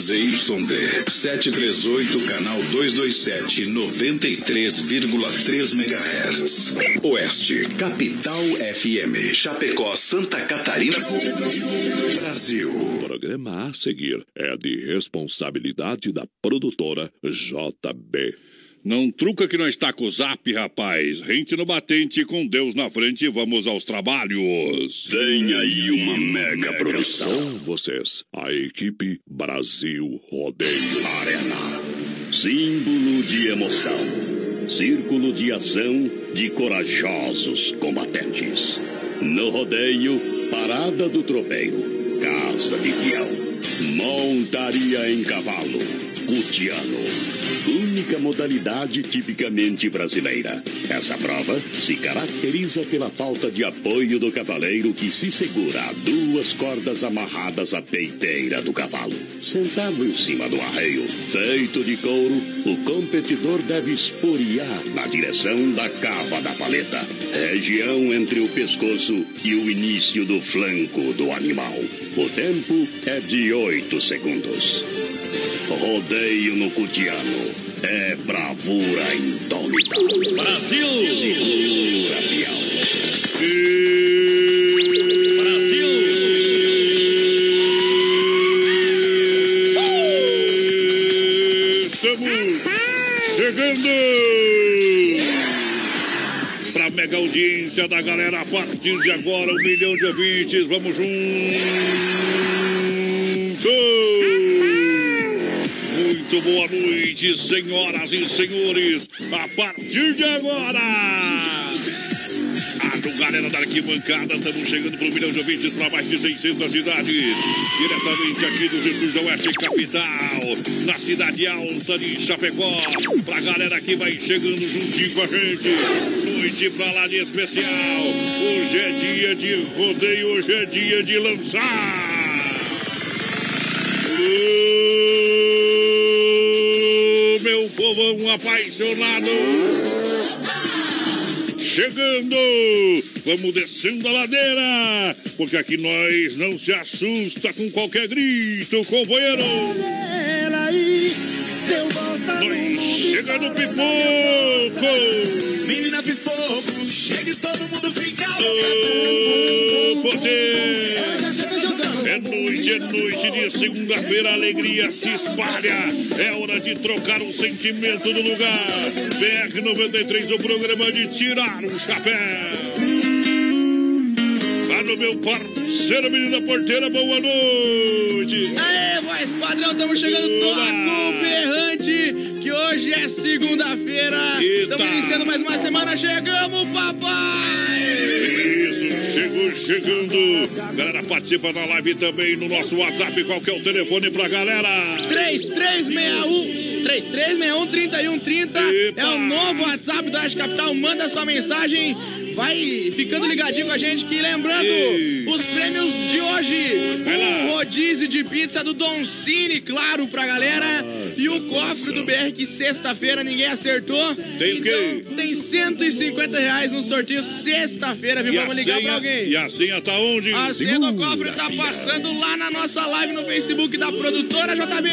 ZYD 738, canal 227, 93,3 MHz. Oeste, Capital FM, Chapecó, Santa Catarina, Brasil. O programa a seguir é de responsabilidade da produtora JB. Não truca que não está com o zap, rapaz. Rente no batente, com Deus na frente, vamos aos trabalhos. Vem aí uma mega produção. Com vocês, a equipe Brasil Rodeio. Arena. Símbolo de emoção. Círculo de ação de corajosos combatentes. No rodeio, parada do tropeiro. Casa de fiel. Montaria em cavalo. Cutiano única modalidade tipicamente brasileira. Essa prova se caracteriza pela falta de apoio do cavaleiro que se segura a duas cordas amarradas à peiteira do cavalo. Sentado em cima do arreio, feito de couro, o competidor deve esporear na direção da cava da paleta, região entre o pescoço e o início do flanco do animal. O tempo é de 8 segundos. Rodeio no Cutiano. É bravura indômita. Brasil! Segura, Bial. Brasil! Estamos chegando para mega audiência da galera a partir de agora, um milhão de ouvintes. Vamos juntos! Muito boa noite, senhoras e senhores. A partir de agora. Alô, galera da arquibancada, estamos chegando para um milhão de ouvintes para mais de 600 cidades. Diretamente aqui dos Estúdios da Oeste Capital, na cidade alta de Chapecó. Pra galera que vai chegando juntinho com a gente. Noite pra lá de especial. Hoje é dia de rodeio, hoje é dia de lançar. Ô, meu povão apaixonado. Chegando, vamos descendo a ladeira, porque aqui nós não se assusta com qualquer grito, companheiro. Nós chega no pipoco. Menina pipoco, chega e todo mundo fica Ô, poder. É noite, é noite de segunda-feira, a alegria se espalha. É hora de trocar o sentimento do lugar. BR-93, o programa de tirar o chapéu. Tá no meu parceiro, menina porteira, boa noite. Aê, voz padrão, estamos chegando toco berrante, que hoje é segunda-feira. Estamos iniciando mais uma semana, chegamos, papai! Chegou chegando. Galera, participa da live também no nosso WhatsApp. Qual que é o telefone pra galera? 3361 3361-3130 é o novo WhatsApp da Capital. Manda sua mensagem, vai ficando ligadinho com a gente. Que lembrando, os prêmios de hoje: o rodízio de pizza do Don Cine, claro, pra galera. E o cofre do BR, que sexta-feira ninguém acertou. Tem o quê? Então, tem 150 reais no sorteio sexta-feira, viu? E Vamos ligar pra alguém. e a senha tá onde? A senha do cofre tá passando lá na nossa live no Facebook da produtora JB.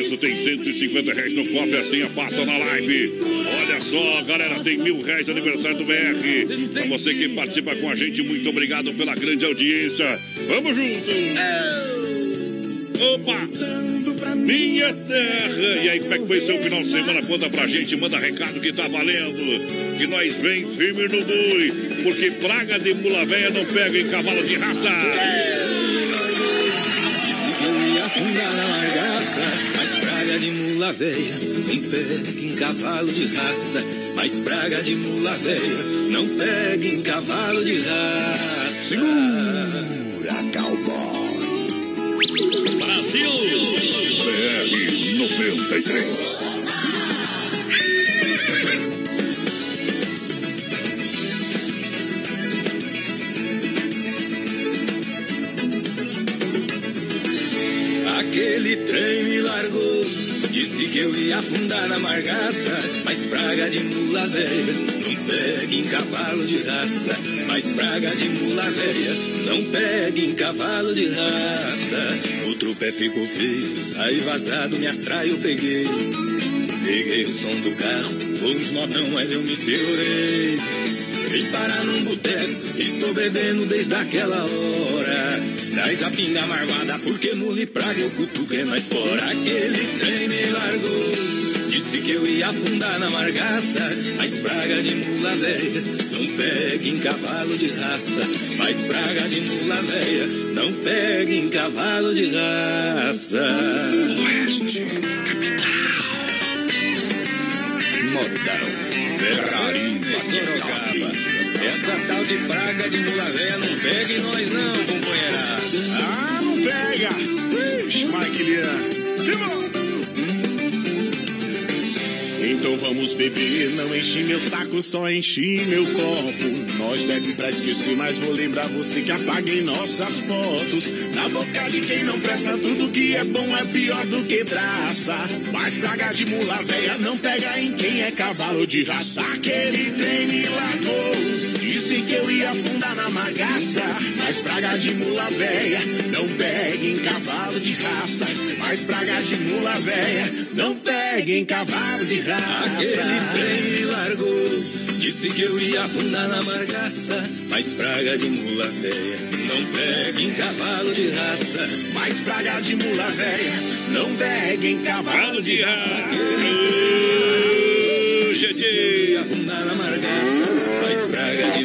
Isso, tem 150 reais no cofre, a senha passa na live. Olha só, galera, tem mil reais aniversário do BR. Pra você que participa com a gente, muito obrigado pela grande audiência. Vamos junto! Opa! Minha terra! E aí, como é que foi seu final de semana? Conta pra gente, manda recado que tá valendo. Que nós vem firme no boi, porque praga de mula véia não pega em cavalo de raça. Eu ia afundar na mas praga de mula veia, nem pega em cavalo de raça. Mas praga de mula veia, não pega em cavalo de raça. Segura, cowboy. Brasil! BR 93. aquele trem me largou. Disse que eu ia afundar na margaça, mas praga de mula velha não pega em cavalo de raça. Mas praga de mula velha não pega em cavalo de raça. O trupé ficou feio, saí vazado, me astrai eu peguei. Peguei o som do carro, vou os modão, mas eu me segurei. Vim parar num boteco e tô bebendo desde aquela hora. Traz a pinga marvada, porque mula e praga eu cutuquei mais por aquele trem me largou. Disse que eu ia afundar na margaça, mas praga de mula velha não pega em cavalo de raça. Mas praga de mula velha não pega em cavalo de raça. Oeste, capital. Modão. Ferrari, Sorocaba. Essa tal de praga de mula velha não pega em nós não, companheira. Pega. Mike. Então vamos beber, não enchi meu saco, só enchi meu copo. Nós bebe pra esquecer, mas vou lembrar você que apaguei nossas fotos. Na boca de quem não presta, tudo que é bom é pior do que traça. Mas praga de mula véia não pega em quem é cavalo de raça. Aquele trem me largou. Disse que eu ia afundar na magaça. Mas praga de mula véia não pega em cavalo de raça. Mas praga de mula véia não pega em cavalo de raça. Aquele trem me largou. Disse que eu ia afundar na margaça. Mas praga de mula velha não pega em cavalo de raça. Mas praga de mula velha não pega em cavalo de raça. Ia afundar na margaça. Praga de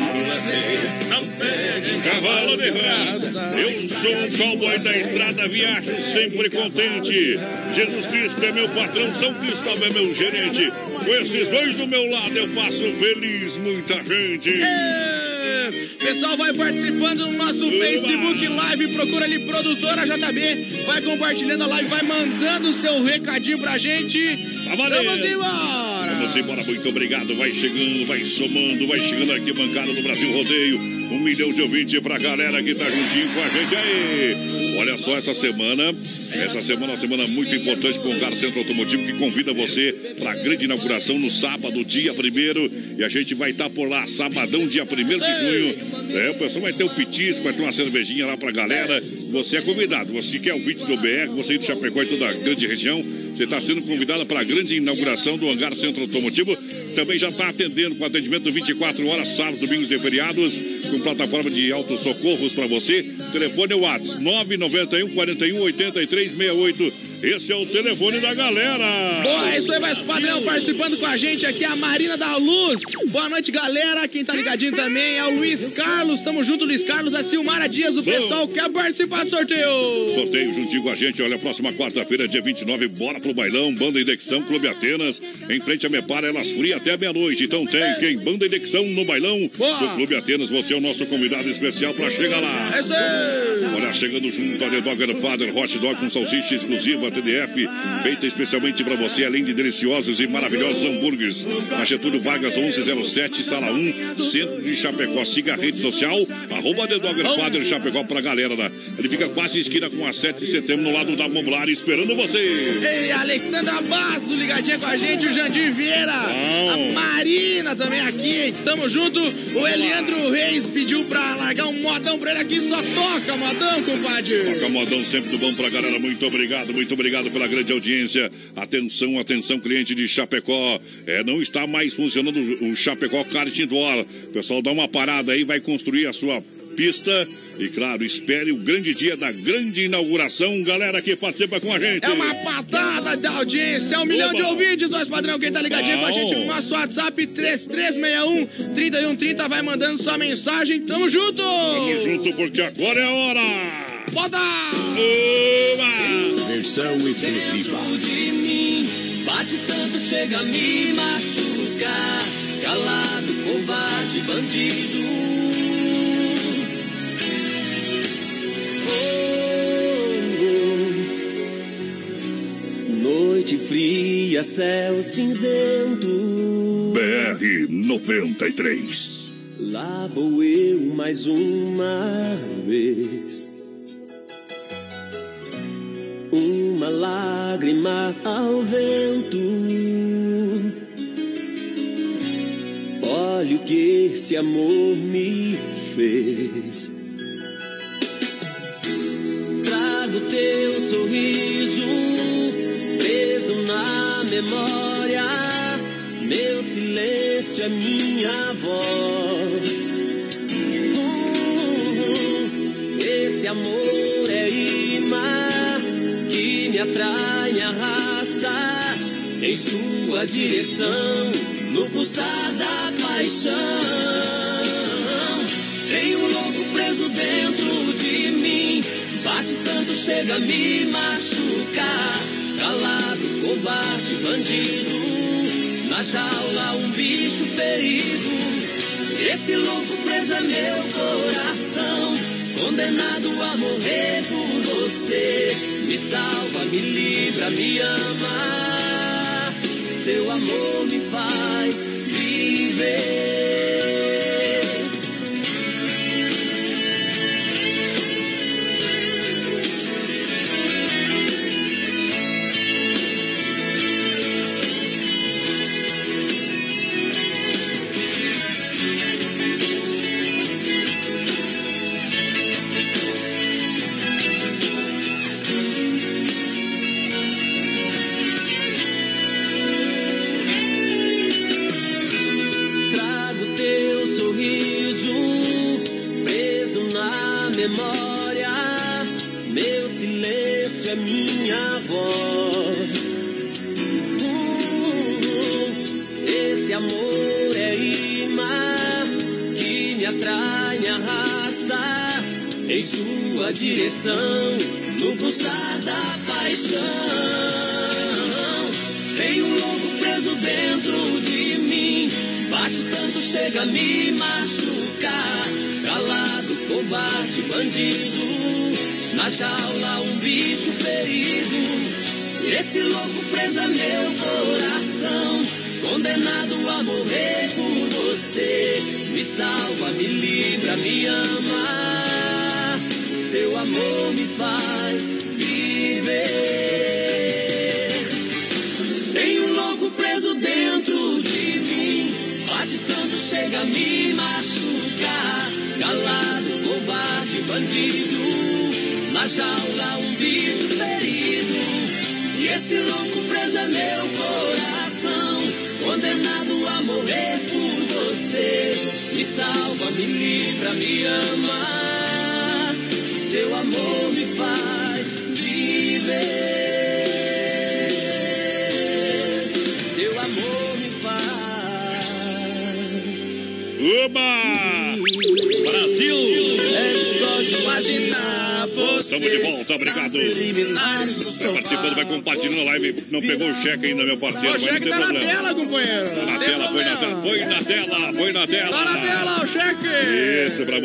não pega Cavalo de raça. Eu sou um cowboy da estrada, viajo sempre contente. Jesus Cristo é meu patrão, São Cristóvão é meu gerente. Com esses dois do meu lado eu faço feliz muita gente. Pessoal, vai participando no nosso Facebook Live. Procura ali, produtora JB. Vai compartilhando a live, vai mandando seu recadinho pra gente. Vamos embora! Vamos embora, muito obrigado. Vai chegando, vai somando, vai chegando aqui, bancada do Brasil Rodeio. Um milhão de ouvintes pra galera que tá juntinho com a gente aí. Olha só, essa semana, essa semana é uma semana muito importante com o Car Centro Automotivo que convida você pra grande inauguração no sábado, dia 1 E a gente vai estar por lá, sabadão, dia 1 de junho. É, o pessoal vai ter o petisco, vai ter uma cervejinha lá pra galera. Você é convidado. Você quer o vídeo do BR, você do Chapecó e toda a grande região. Você está sendo convidado para a grande inauguração do Hangar Centro Automotivo. Também já está atendendo com atendimento 24 horas, sábados, domingos e feriados, com plataforma de autossocorros para você. Telefone é o WhatsApp 991 41 83 68. Esse é o telefone da galera. Boa, é isso aí, mais padrão participando com a gente aqui, a Marina da Luz. Boa noite, galera. Quem tá ligadinho também é o Luiz Carlos. Tamo junto, Luiz Carlos, a Silmara Dias. O pessoal quer participar do sorteio. Sorteio juntinho com a gente. Olha, próxima quarta-feira, dia 29, bora pro bailão. Banda Indexão, Clube Atenas. Em frente a Mepara, elas fria até meia-noite. Então tem quem? Banda Indexão no bailão Boa. do Clube Atenas. Você é o nosso convidado especial para chegar lá. É isso aí. Olha, chegando junto a The Dogger Father Hot Dog com salsicha exclusiva TDF, feita especialmente para você, além de deliciosos e maravilhosos hambúrgueres. Na Getúlio Vargas 1107, sala 1, centro de Chapecó. Siga a rede social, arroba The Dogger Father Chapecó pra galera. Né? Ele fica quase em esquina com a 7 de setembro, no lado da Mobilar, esperando você. Ei, Alexandra Basso ligadinha com a gente, o Jandir Vieira, a Marina também aqui, tamo junto. O Eliandro Reis pediu pra largar um modão pra ele aqui, só toca modão, compadre. Toca modão sempre do bom pra galera. Muito obrigado, muito obrigado pela grande audiência. Atenção, atenção, cliente de Chapecó. É, não está mais funcionando o Chapecó Kart Indoor. Pessoal, dá uma parada aí, vai construir a sua pista. E claro, espere o grande dia da grande inauguração. Galera que participa com a gente. É uma patada da audiência, um milhão de ouvintes, voz padrão. Quem tá ligadinho com a gente no nosso WhatsApp 3361 3130 vai mandando sua mensagem. Tamo junto! Tamo junto porque agora é a hora. Bota! Oba! Versão exclusiva. Dentro de mim bate tanto, chega a me machucar. Calado, covarde, bandido. Noite fria, céu cinzento. BR 93. Lá vou eu mais uma vez. Uma lágrima ao vento. Olha o que esse amor me fez. Trago teu sorriso preso na memória. Meu silêncio é minha voz. Uh, esse amor é me atrai, me arrasta em sua direção, no pulsar da paixão. Tem um louco preso dentro de mim, bate tanto, chega a me machucar. Calado, covarde, bandido, na jaula um bicho ferido. Esse louco preso é meu coração, condenado a morrer por você. Me salva, me livra, me ama. Seu amor me faz viver.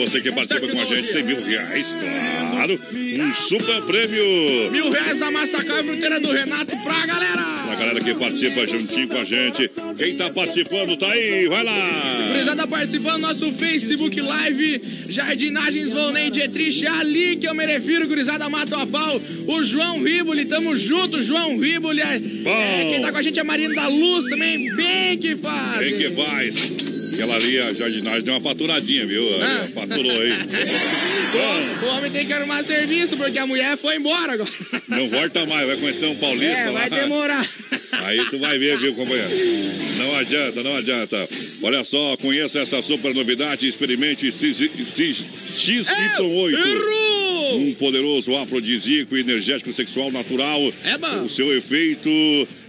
Você que participa com a gente, tem mil reais, claro. Um super prêmio. Mil reais da Massacal e Fruteira do Renato pra galera. A galera que participa juntinho com a gente. Quem tá participando tá aí, vai lá. Gurizada participando do nosso Facebook Live, Jardinagens Volney Dietrich, ali que eu me refiro, Gurizada Mata a Pau, o João Riboli, tamo junto, João Riboli, é, é, quem tá com a gente é Marina da Luz também, bem que faz. Quem que faz? Aquela ali, a jardinagem, deu uma faturadinha, viu? Ah. Faturou aí. Bom, O homem tem que arrumar serviço, porque a mulher foi embora agora. não volta mais, vai conhecer um paulista É, vai lá. demorar. Aí tu vai ver, viu, companheiro? Não adianta, não adianta. Olha só, conheça essa super novidade, experimente X- X- XY8. Errou! Poderoso afrodisíaco energético sexual natural. É bom. O seu efeito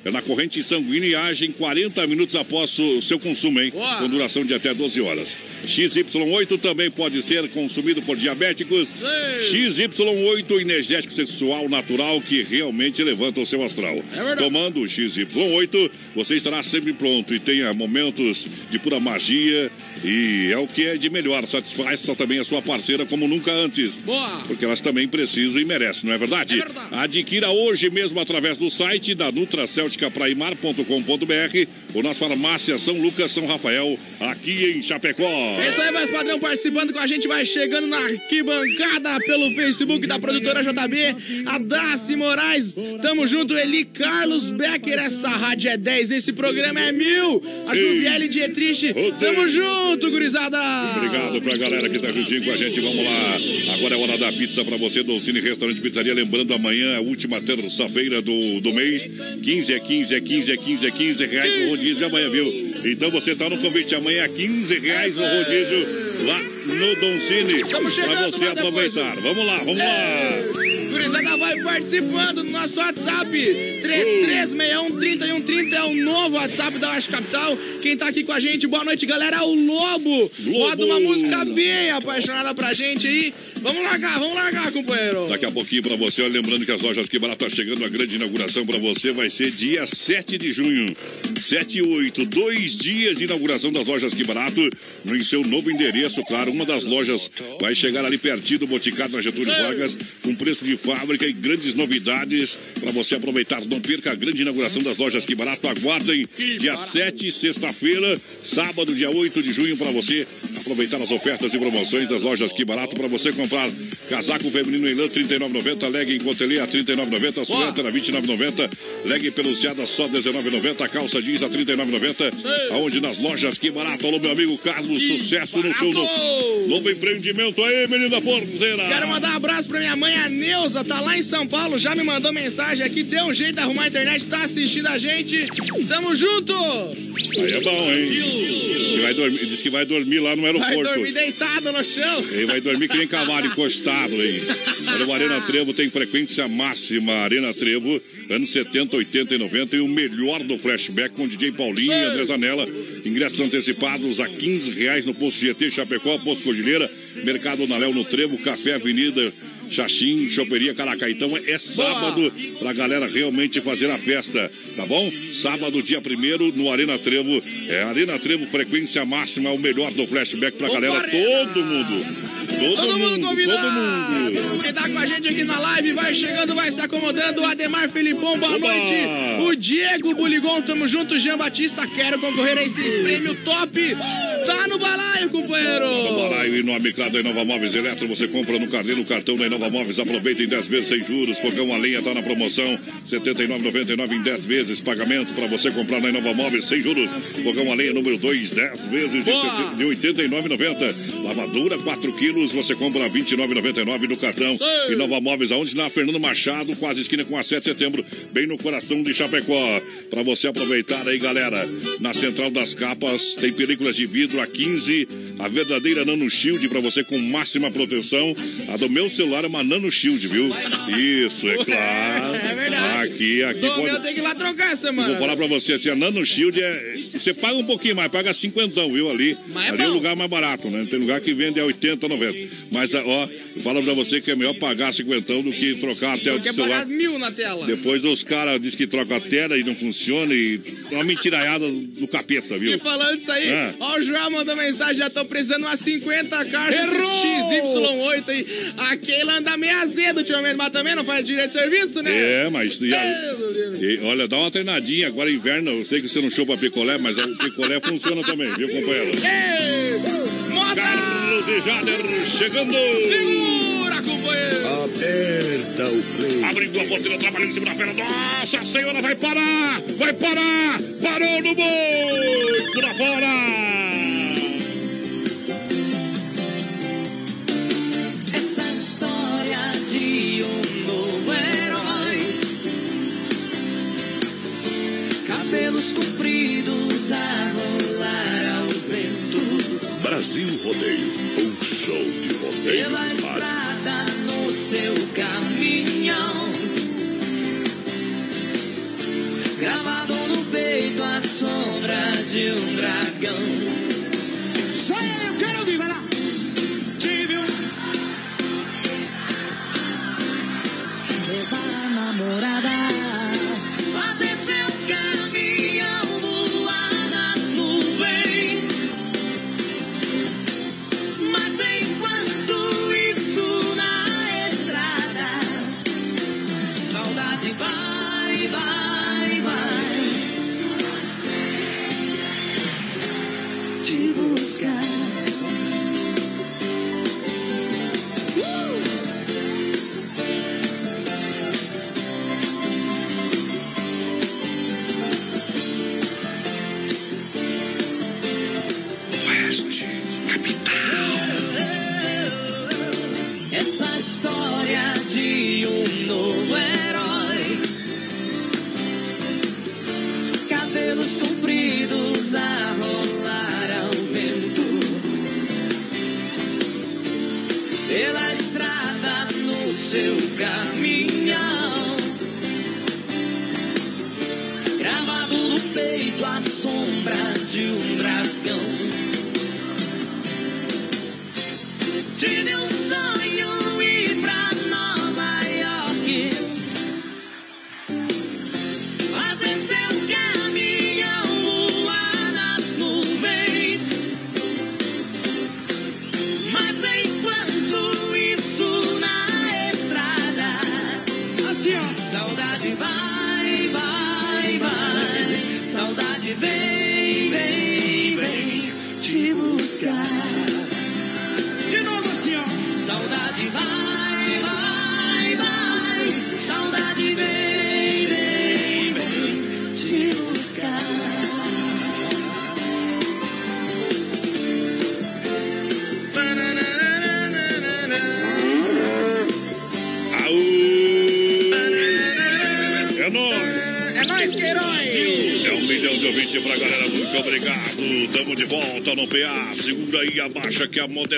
é na corrente sanguínea e age em 40 minutos após o seu consumo, hein? Com duração de até 12 horas. XY8 também pode ser consumido por diabéticos. Sei. XY8 energético sexual natural que realmente levanta o seu astral. É verdade. Tomando o XY8, você estará sempre pronto e tenha momentos de pura magia E é o que é de melhor. Satisfaça também a sua parceira como nunca antes. Boa! Porque elas também precisam e merecem, não é verdade? É verdade. Adquira hoje mesmo através do site da nutracelticapraimar.com.br ou nas farmácias São Lucas, São Rafael, aqui em Chapecó. É isso aí, mais padrão participando com a gente, vai chegando na arquibancada pelo Facebook da produtora JB, a Daci Moraes. Tamo junto, Eli Carlos Becker. Essa rádio é 10, esse programa é mil. A Juviele Dietrich, tamo junto, gurizada. Obrigado pra galera que tá juntinho com a gente. Vamos lá. Agora é hora da pizza pra você, Dolcine Restaurante Pizzaria. Lembrando, amanhã é a última terça-feira do, do mês. 15 é 15, é 15, é 15, é 15 reais o rodízio amanhã, viu? Então você tá no convite amanhã é 15 reais o rodízio lá no. Estamos Pra você lá depois, aproveitar. Vamos lá, vamos lá. Gurizada vai participando do nosso WhatsApp. 3361-3130 é o novo WhatsApp da Oeste Capital. Quem tá aqui com a gente, boa noite, galera. É o Lobo. Lobo. Roda uma música bem apaixonada pra gente aí. Vamos largar, vamos largar, companheiro. Daqui a pouquinho pra você, lembrando que as lojas Que Barato tá chegando, a grande inauguração pra você vai ser dia 7 de junho. 7 e 8, dois dias de inauguração das lojas Que Barato, no em seu novo endereço, claro. Uma das lojas vai chegar ali pertinho do Boticário, na Getúlio Vargas, com preço de fábrica e grandes novidades pra você aproveitar. Não perca a grande inauguração das lojas Que Barato. Aguardem dia 7, sexta-feira, sábado, dia 8 de junho, pra você aproveitar as ofertas e promoções das lojas Que Barato pra você comprar casaco feminino em lã 39,90, leg em cotelê a 39,90, suéter a 29,90, leg peluciada só 19,90, calça jeans a 39,90. Aonde nas lojas Que Barato. Alô, meu amigo Carlos, sucesso no seu novo, novo empreendimento aí, menina porteira. Quero mandar um abraço pra minha mãe, a Neuza, tá lá em São Paulo, já me mandou mensagem aqui, deu um jeito de arrumar a internet, tá assistindo a gente. Tamo junto! Aí é bom, hein? Diz que vai dormir, diz que vai dormir lá no Vai aeroporto. dormir deitado no chão. Ele vai dormir que nem cavalo encostado aí. Olha, o Arena Trevo tem frequência máxima. Arena Trevo, anos 70, 80 e 90. E o melhor do flashback com DJ Paulinho e André Zanella. Ingressos antecipados a 15 reais no Posto GT Chapecó, Posto Cordilheira, Mercado Naléu no Trevo, Café Avenida. Xaxim, Choperia Caracá. Então é sábado pra galera realmente fazer a festa, tá bom? Sábado, dia 1 no Arena Trevo. É Arena Trevo, frequência máxima, o melhor do flashback pra galera. Todo mundo. Todo, Todo mundo convidado. todo mundo. Quem tá com a gente aqui na live vai chegando, vai se acomodando. O Ademar Filipão, boa Oba. noite. O Diego Buligon, tamo junto. Jean Batista, quero concorrer a esses prêmios top. Tá no balaio, companheiro. Balaio e no Amiclado da Inova Móveis Eletro, você compra no carnê, no cartão da Inova Móveis, aproveita em 10 vezes sem juros, fogão a lenha tá na promoção, R$ 79,99 em 10 vezes, pagamento para você comprar na Inova Móveis sem juros, fogão a lenha número 2, 10 vezes de, Boa. de R$ 89,90, lavadura 4 quilos, você compra R$ 29,99 no cartão, Sei. Inova Móveis, aonde na Fernando Machado, quase esquina com a 7 de setembro, bem no coração de Chapecó, para você aproveitar aí, galera, na Central das Capas, tem películas de vidro a 15, a verdadeira Nano Shield para você com máxima proteção. A do meu celular é uma Nano Shield, viu? Isso, é claro. É verdade. Aqui, aqui. Do quando- meu tem que ir lá trocar essa semana. Vou falar pra você, assim, a Nano Shield é. Você paga um pouquinho mais, paga cinquentão, viu? Ali. Mas é ali é o bom. lugar mais barato, né? Tem lugar que vende a 80, 90. Mas, ó, eu falo pra você que é melhor pagar cinquentão do que trocar a tela do celular. pagar mil na tela. Depois os caras dizem que trocam a tela e não funciona e é uma mentiraiada do capeta, E viu? falando isso aí, É. ó, o João mandou mensagem, já tô precisando umas 50 caixas Errou! XY8 aí. A Keila anda meio azeda ultimamente, mas também não faz direito de serviço, né? É, mas. Deus. e, olha, dá uma treinadinha. Agora inverno, eu sei que você não chupa picolé, mas o picolé funciona também, viu, companheiro? Ei, moda! Carlos e Jader chegando! Segura, companheiro! Aperta o play. Abrindo a porteira, trabalhando em cima da fera. Nossa Senhora, vai parar! Vai parar! Parou no boi! Por fora! Rodeio, um show de rodeio Pela estrada no seu caminhão. Gravado no peito a sombra de um dragão.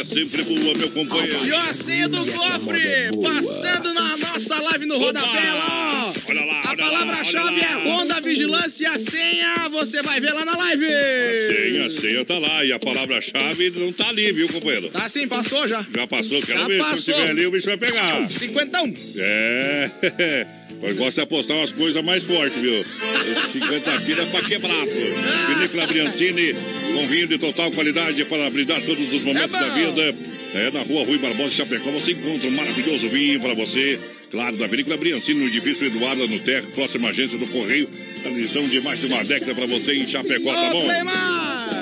Sempre boa, meu companheiro. E senha do cofre, passando na nossa live no Rodapé, ó. Olha lá, A palavra-chave lá, é lá. Ronda Vigilância e a senha você vai ver lá na live. A senha, a senha tá lá e a palavra-chave não tá ali, viu, companheiro? Tá sim, passou já. Já passou, quero Já ver. Se passou. não tiver ali, o bicho vai pegar. Cinquentão. É. Eu gosto de apostar umas coisas mais fortes, viu? Esse 50 quilos é pra quebrar, pô. Vinícola Briancini, com vinho de total qualidade para brindar todos os momentos É da vida. É na rua Rui Barbosa, Chapecó. Você encontra um maravilhoso vinho para você. Claro, da Vinícola Briancini, no edifício Eduardo no Terra, próxima agência do Correio. Tradição de mais de uma década para você em Chapecó, tá bom?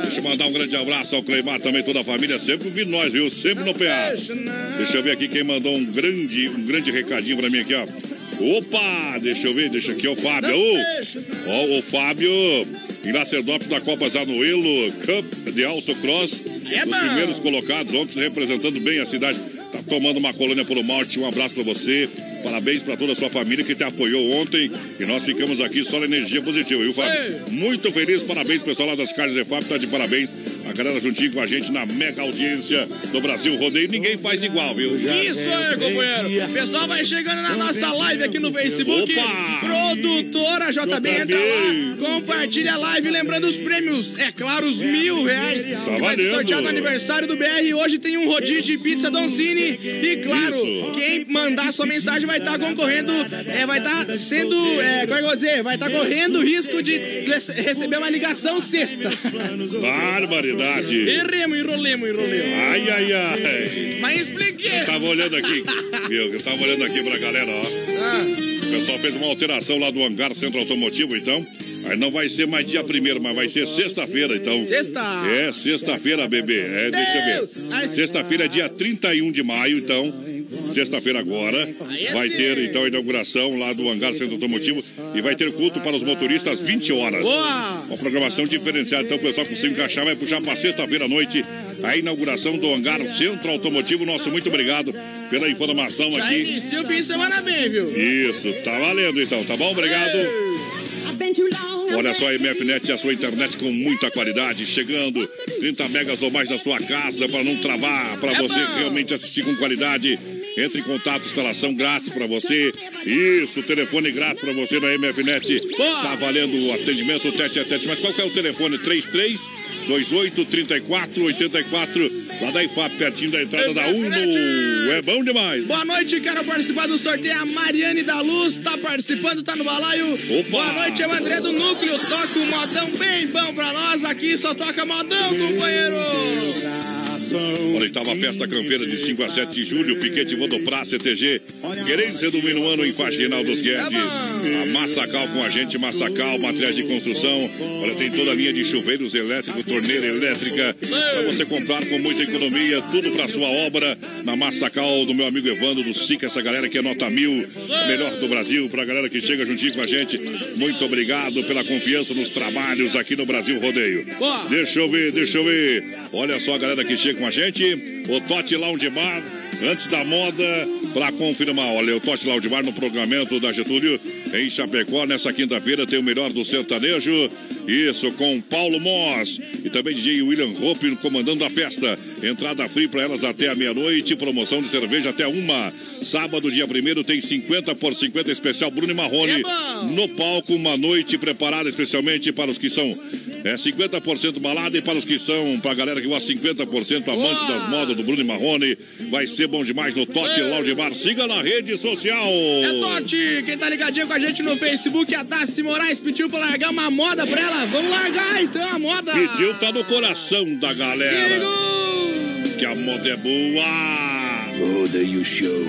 Deixa eu mandar um grande abraço ao Cleimar, também toda a família, sempre ouvindo nós, viu? Sempre no PA. Deixa eu ver aqui quem mandou um grande, um grande recadinho pra mim aqui, ó. Opa, deixa eu ver, deixa aqui, ó, o Fábio. Ó, o Fábio, em Lacerdópolis da Copa Zanuelo, Cup de Autocross. É os primeiros colocados ontem, representando bem a cidade. Tá tomando uma colônia pelo Norte. Um abraço pra você. Parabéns pra toda a sua família que te apoiou ontem. E nós ficamos aqui só na energia positiva, viu, Fábio? Muito feliz, parabéns, pessoal lá das Carnes de Fábio, tá de parabéns. A galera juntinho com a gente na mega audiência do Brasil Rodeio. Ninguém faz igual, viu? Isso aí, companheiro. Pessoal vai chegando na nossa live aqui no Facebook. Opa! Produtora JB, entra lá. Compartilha a live. Lembrando os prêmios, é claro, os mil reais. que vai ser sorteado no aniversário do BR. Hoje tem um rodízio de pizza Doncini. E claro, Isso. quem mandar sua mensagem vai estar concorrendo, é, vai estar sendo, é, como é que eu vou dizer? Vai estar correndo o risco de receber uma ligação sexta. Barbaridade. Erremos, enrolemos, enrolemos. Ai, ai, ai. Mas expliquei. Eu tava olhando aqui, viu? Eu tava olhando aqui pra galera, ó. Ah, O pessoal fez uma alteração lá do hangar centro automotivo, então. Aí não vai ser mais dia primeiro, mas vai ser sexta-feira, então. Sexta. É, sexta-feira, bebê. É, deixa eu ver. Sexta-feira é dia 31 de maio, então. Sexta-feira agora. Vai ter, então, a inauguração lá do hangar centro automotivo. E vai ter culto para os motoristas às 20 horas. Boa. Uma programação diferenciada. Então, o pessoal que se encaixar vai puxar para sexta-feira à noite a inauguração do hangar centro automotivo. Nosso muito obrigado pela informação Já aqui. inicia o fim de semana bem, viu? Isso, tá valendo então, tá bom? Obrigado. Olha só, a MFNet, a sua internet com muita qualidade, chegando 30 megas ou mais na sua casa para não travar, para É você realmente assistir com qualidade. Entre em contato, instalação grátis para você. Isso, telefone grátis para você na MFNet. Tá valendo o atendimento tete a tete. Mas qual que é o telefone? 33 28 34 84 lá da IFAP, pertinho da entrada da UNO. É bom demais. Boa noite, quero participar do sorteio. A Mariane da Luz tá participando, tá no balaio. Opa. Boa noite, é o André do Núcleo. Toca um modão bem bom pra nós. Aqui só toca modão, companheiro. Olha, oitava festa campeira de 5 a 7 de julho, Piquete Vodoprá, CTG, querência do Minuano em Faxinal dos Guedes. A Massacal com a gente, Massacal, materiais de construção. Olha, tem toda a linha de chuveiros elétricos, torneira elétrica, para você comprar com muita economia, tudo para sua obra. Na Massacal do meu amigo Evandro do Sica, essa galera que é nota mil, melhor do Brasil, pra galera que chega juntinho com a gente. Muito obrigado pela confiança nos trabalhos aqui no Brasil Rodeio. Deixa eu ver, deixa eu ver. Olha só a galera que chega com a gente. O Tote Lounge Bar, antes da moda, para confirmar. Olha, o Tote Lounge Bar no programamento da Getúlio em Chapecó. Nessa quinta-feira tem o melhor do sertanejo. Isso, com Paulo Moss e também DJ William Hope comandando a festa. Entrada free para elas até a meia-noite. Promoção de cerveja até uma. Sábado, dia 1 tem 50 por 50 especial Bruno e Marrone. no palco, uma noite preparada especialmente para os que são é 50% balada e para os que são, para a galera que gosta 50% amante das modas do Bruno e Marrone, vai ser bom demais no Tote Lounge Bar. Siga na rede social. É Tote, quem tá ligadinho com a gente no Facebook, a Tassi Moraes pediu pra largar uma moda pra ela. Vamos largar então a moda. Pediu, tá no coração da galera. Sigo. Que a moda é boa. Rodeio Show.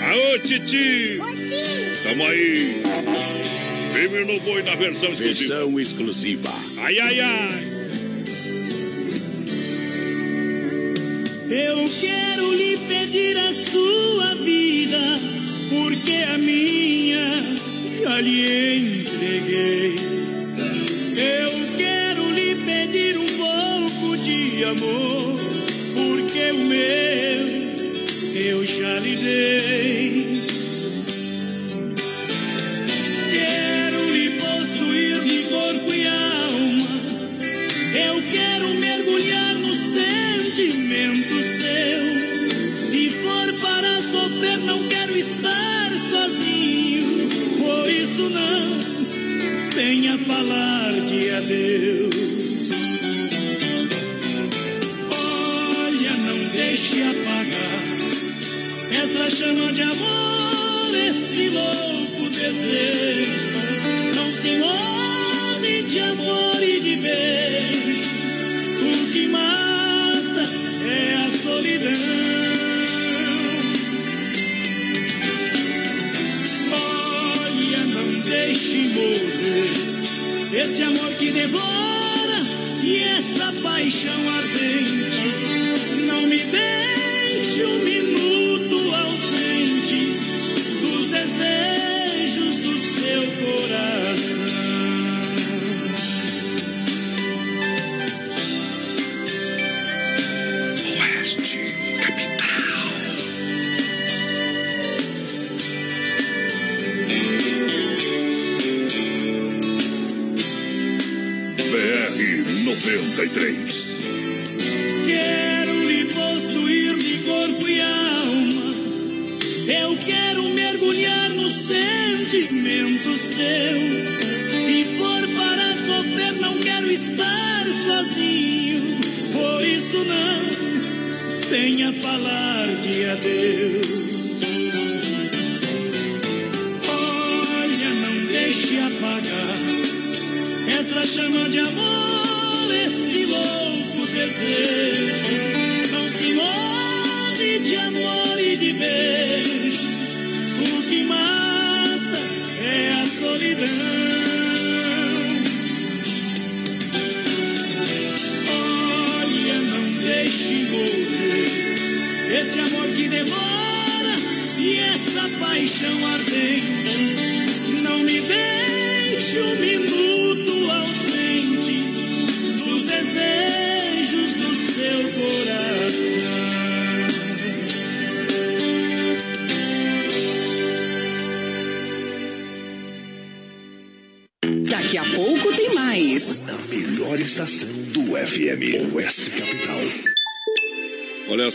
Aô, Titi. Ô, tio. Tamo aí. Firme no boi na versão exclusiva. Versão exclusiva. Ai, ai, ai. Eu quero lhe pedir a sua vida, porque a minha já lhe entreguei. Eu quero lhe pedir um pouco de amor, porque o meu eu já lhe dei. Deixe apagar essa chama de amor, esse louco desejo. Não se morre de amor e de beijos. O que mata é a solidão. Olha, não deixe morrer esse amor que devora e essa paixão ardente.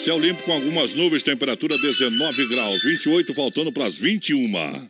Céu limpo com algumas nuvens, temperatura 19 graus, 28 faltando para as 21.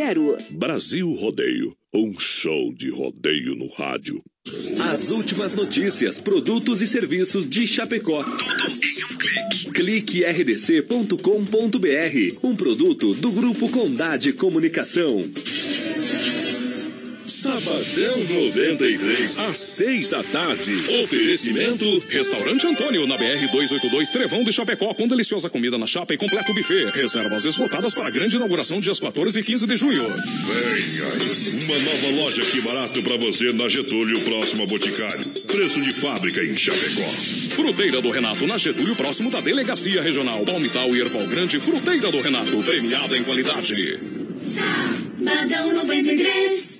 3328-3100. Brasil Rodeio. Um show de rodeio no rádio. As últimas notícias, produtos e serviços de Chapecó. Tudo em um clique. Clique rdc.com.br. Um produto do Grupo Condade Comunicação. Sabadão 93, às seis da tarde. Oferecimento Restaurante Antônio, na BR 282, Trevão de Chapecó, com deliciosa comida na chapa e completo buffet. Reservas esgotadas para a grande inauguração dias 14 e 15 de junho. Venha! Uma nova loja que barato pra você na Getúlio, próximo a Boticário. Preço de fábrica em Chapecó. Fruteira do Renato, na Getúlio, próximo da Delegacia Regional. Palmital e Erval Grande, Fruteira do Renato, premiada em qualidade. Badão 93.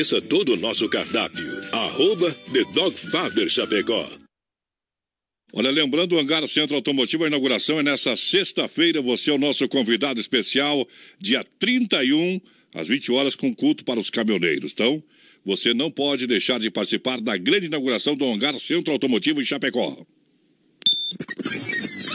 todo o nosso cardápio. Arroba The Dog Chapecó. Olha, lembrando, o Hangar Centro Automotivo, a inauguração é nessa sexta-feira. Você é o nosso convidado especial, dia 31, às 20 horas, com culto para os caminhoneiros. Então, você não pode deixar de participar da grande inauguração do Hangar Centro Automotivo em Chapecó.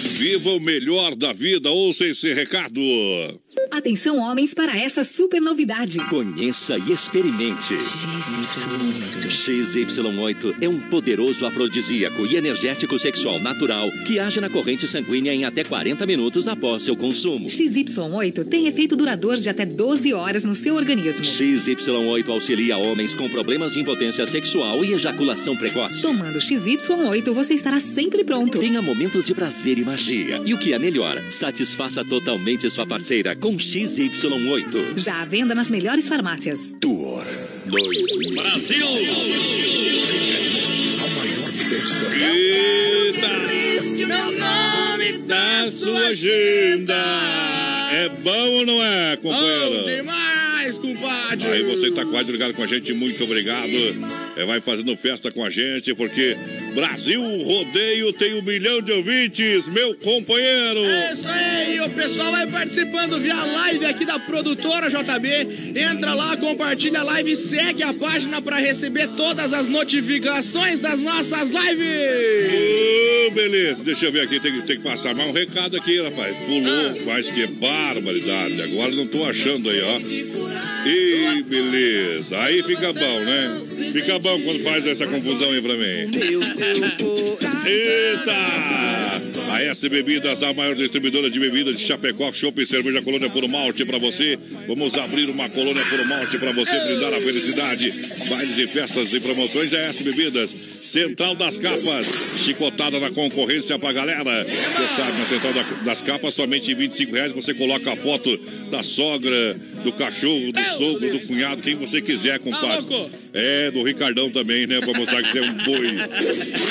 Viva o melhor da vida, ouça esse recado. Atenção, homens, para essa super novidade. Conheça e experimente. XY8 é um poderoso afrodisíaco e energético sexual natural que age na corrente sanguínea em até 40 minutos após seu consumo. XY8 tem efeito duradouro de até 12 horas no seu organismo. XY8 auxilia homens com problemas de impotência sexual e ejaculação precoce. Tomando XY8, você estará sempre pronto. Tenha momentos de prazer e magia. E o que é melhor, satisfaça totalmente sua parceira com XY8. Já à venda nas melhores farmácias. Tour 2000. Brasil! A maior festa. Eita! Meu nome Da sua agenda. É bom ou não é, companheiro? Oh, demais, compadre. Aí você tá quase ligado com a gente, muito obrigado. É, vai fazendo festa com a gente, porque Brasil Rodeio tem um milhão de ouvintes, meu companheiro. É isso aí, o pessoal vai participando via live aqui da produtora JB. Entra lá, compartilha a live, segue a página para receber todas as notificações das nossas lives. Ô, beleza, deixa eu ver aqui, tem, que- tem que passar mais um recado aqui, rapaz. Pulou, mas que barbaridade. Agora não tô achando aí, ó. Ih, beleza. Aí fica bom, né? Fica bom quando faz essa confusão aí pra mim. Eita! A S Bebidas, a maior distribuidora de bebidas de Chapecó, Chopp e Cerveja Colônia Puro Malte pra você. Vamos abrir uma colônia Puro Malte pra você brindar a felicidade. Bailes e festas e promoções é S Bebidas. Central das Capas, chicotada na concorrência pra galera. Você sabe, na Central da- das Capas, somente em 25 reais você coloca a foto da sogra, do cachorro, do sogro, do cunhado, quem você quiser, compadre. É, do Ricardão também, né? Pra mostrar que você é um boi.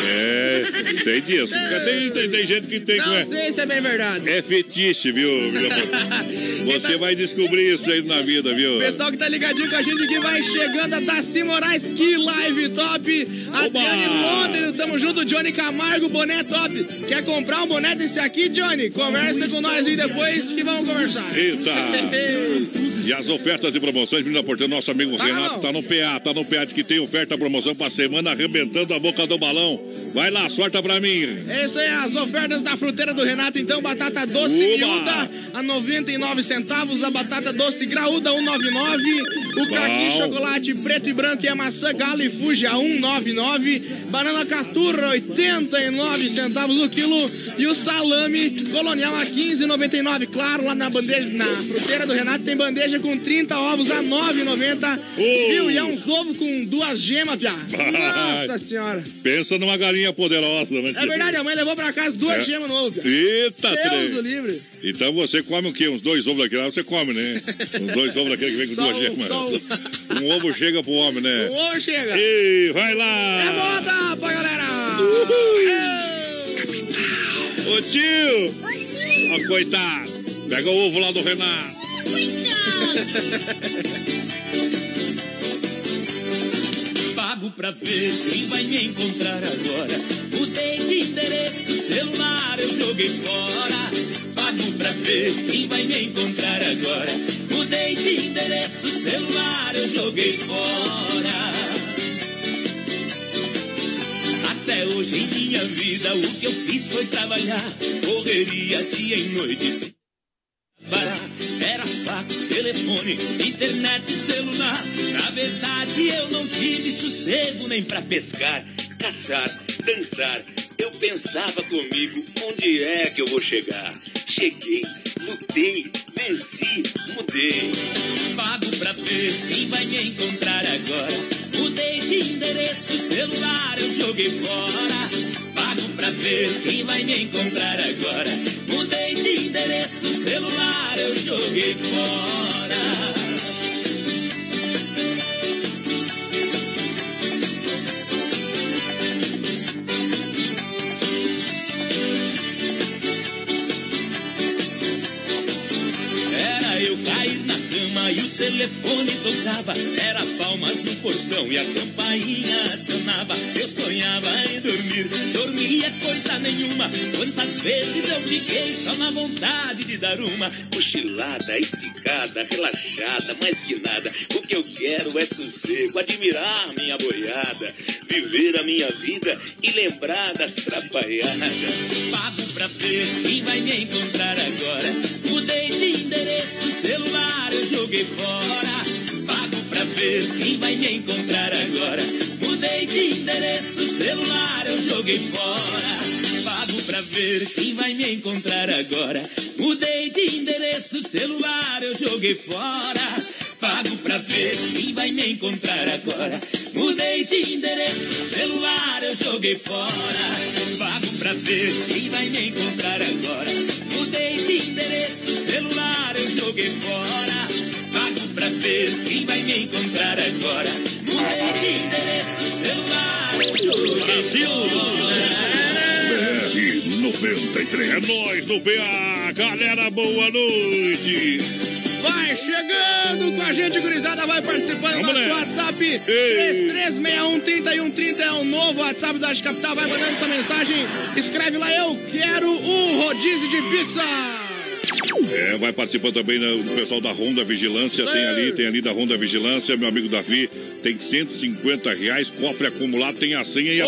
É, tem disso. Tem, tem, tem gente que tem. Não é, sei se é bem verdade. é fetiche, viu? Você vai descobrir isso aí na vida, viu? O pessoal que tá ligadinho com a gente que vai chegando, a Daci Moraes, que live top! Adriane Londres, tamo junto, Johnny Camargo, boné top! Quer comprar um boné desse aqui, Johnny? Conversa com nós aí depois que vamos conversar. Eita! E as ofertas e promoções, menina Porteiro, nosso amigo Vai, Renato não. tá no PA, tá no PA, diz que tem oferta promoção pra semana arrebentando a boca do balão. Vai lá, sorta pra mim. É isso aí, as ofertas da fruteira do Renato, então, batata doce miúda a 99 centavos, a batata doce graúda 1,99, o caqui chocolate preto e branco e a maçã galo e fuji a 1,99, banana caturra 89 centavos o quilo e o salame colonial a 15,99. Claro, lá na bandeja, na fruteira do Renato tem bandeja com 30 ovos a 9,90, viu? E é uns ovos com duas gemas, piá. Nossa senhora. Pensa numa galinha Maninha poderosa, né? É verdade, a mãe levou pra casa duas É. gemas no ovo. cara. Eita, Deus o livre. Então você come o quê? Uns dois ovos daquele lá, você come, né? Uns dois ovos daquele que vem com Só duas um- gemas. só Um ovo chega pro homem, né? O ovo chega. Ei, vai lá! É moda pra galera! Ô tio! Ó, coitado! Pega o ovo lá do Renato! Pago pra ver quem vai me encontrar agora. Mudei de endereço, celular eu joguei fora. Pago pra ver quem vai me encontrar agora. Mudei de endereço, celular eu joguei fora. Até hoje em minha vida o que eu fiz foi trabalhar. Correria dia e noite sem parar. Era fax, telefone, internet, celular. Na verdade eu não tive sossego nem pra pescar, caçar, dançar. Eu pensava comigo, onde é que eu vou chegar? Cheguei, lutei, venci, mudei. Pago pra ver quem vai me encontrar agora. Mudei de endereço, celular eu joguei fora. Pra ver quem vai me encontrar agora. Mudei de endereço, celular eu joguei fora. Cama e o telefone tocava. Era palmas no portão e a campainha acionava. Eu sonhava em dormir, dormia coisa nenhuma. Quantas vezes eu fiquei só na vontade de dar uma cochilada, esticada, relaxada, mais que nada. O que eu quero é sossego, admirar minha boiada, viver a minha vida e lembrar das trapalhadas. Pago pra ver quem vai me encontrar agora. Mudei de endereço, celular eu joguei fora. Pago pra ver quem vai me encontrar agora. Mudei de endereço, celular eu joguei fora. Pago pra ver quem vai me encontrar agora. Mudei de endereço, celular eu joguei fora. Pago pra ver quem vai me encontrar agora. Mudei de endereço, celular eu joguei fora. Pago pra ver quem vai me encontrar agora. Mudei de endereço, celular eu joguei fora. Pago pra ver quem vai me encontrar agora. Mudei de endereço, celular eu joguei Brasil! fora. 93. É nóis no PA. Galera, boa noite. Vai chegando com a gente, gurizada, vai participando do nosso. WhatsApp. 3361-3130 é o novo WhatsApp da Capital. Vai mandando essa mensagem. Escreve lá, eu quero um rodízio de pizza. É, vai participando também né, o pessoal da Ronda Vigilância. Sim. Tem ali, tem ali da Ronda Vigilância, meu amigo Davi. Tem 150 reais, cofre acumulado, tem a senha e a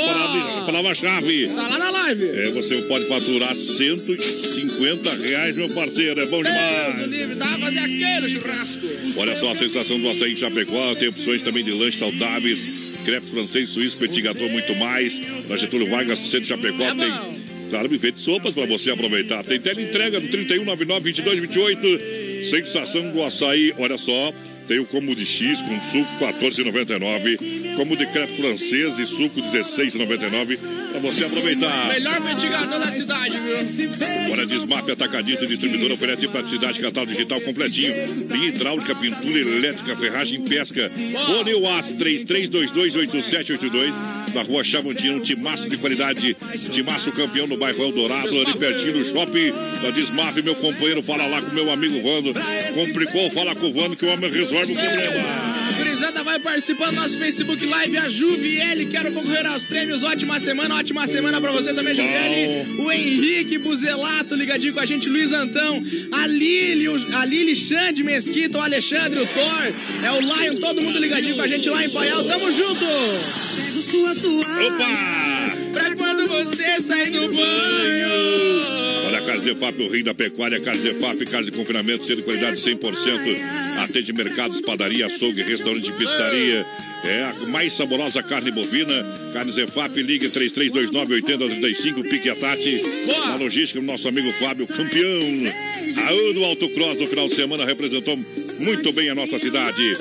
palavra-chave. Tá lá na live. É, você pode faturar 150 reais, meu parceiro. É bom Deus demais. livre, dá pra fazer aquele churrasco. Olha só a sensação do açaí em Chapecó. Tem opções também de lanches saudáveis. Crepes francês, suíço, petit gâteau, muito mais. Na Getúlio Vargas, centro de Chapecó. É tem. Claro, buffet de sopas para você aproveitar. Tem tele entrega no 3199-2228. Sensação do açaí, olha só. Tem o combo de X com suco, 14,99. Combo de crepe francês e suco, 16,99. Para você aproveitar. Melhor mitigador da cidade, viu? Olha, Desmap Atacadista e Distribuidora oferece praticidade, catálogo digital completinho. Linha hidráulica, pintura elétrica, ferragem, pesca. Fone UAS 33228782. Na rua Chavantina, um timaço de qualidade. Timaço campeão no bairro Eldorado, ali pertinho no shopping da Desmap. Meu companheiro, fala lá com meu amigo Vando. Complicou, fala com o Vando que o homem resolve o problema. Gurizada vai participando do nosso Facebook Live, a Juviele, quero concorrer aos prêmios. Ótima semana, ótima semana pra você também, Juviele. O Henrique Buzelato ligadinho com a gente, Luiz Antão, a Lili, a Lili Xande Mesquita, o Alexandre, o Thor, é o Lion, todo mundo ligadinho com a gente lá em Paial. Tamo junto! Opa! Pra quando você sair do banho! Olha, Carzefap, o rei da pecuária, Carzefap, casa de confinamento, sendo qualidade 100%. Atende mercados, padaria, açougue, restaurante e pizzaria. É a mais saborosa carne bovina. Carne Zefap, ligue 3329-8035, pique a Tati. Na logística, o nosso amigo Fábio, campeão. A ano Autocross no final de semana representou muito bem a nossa cidade.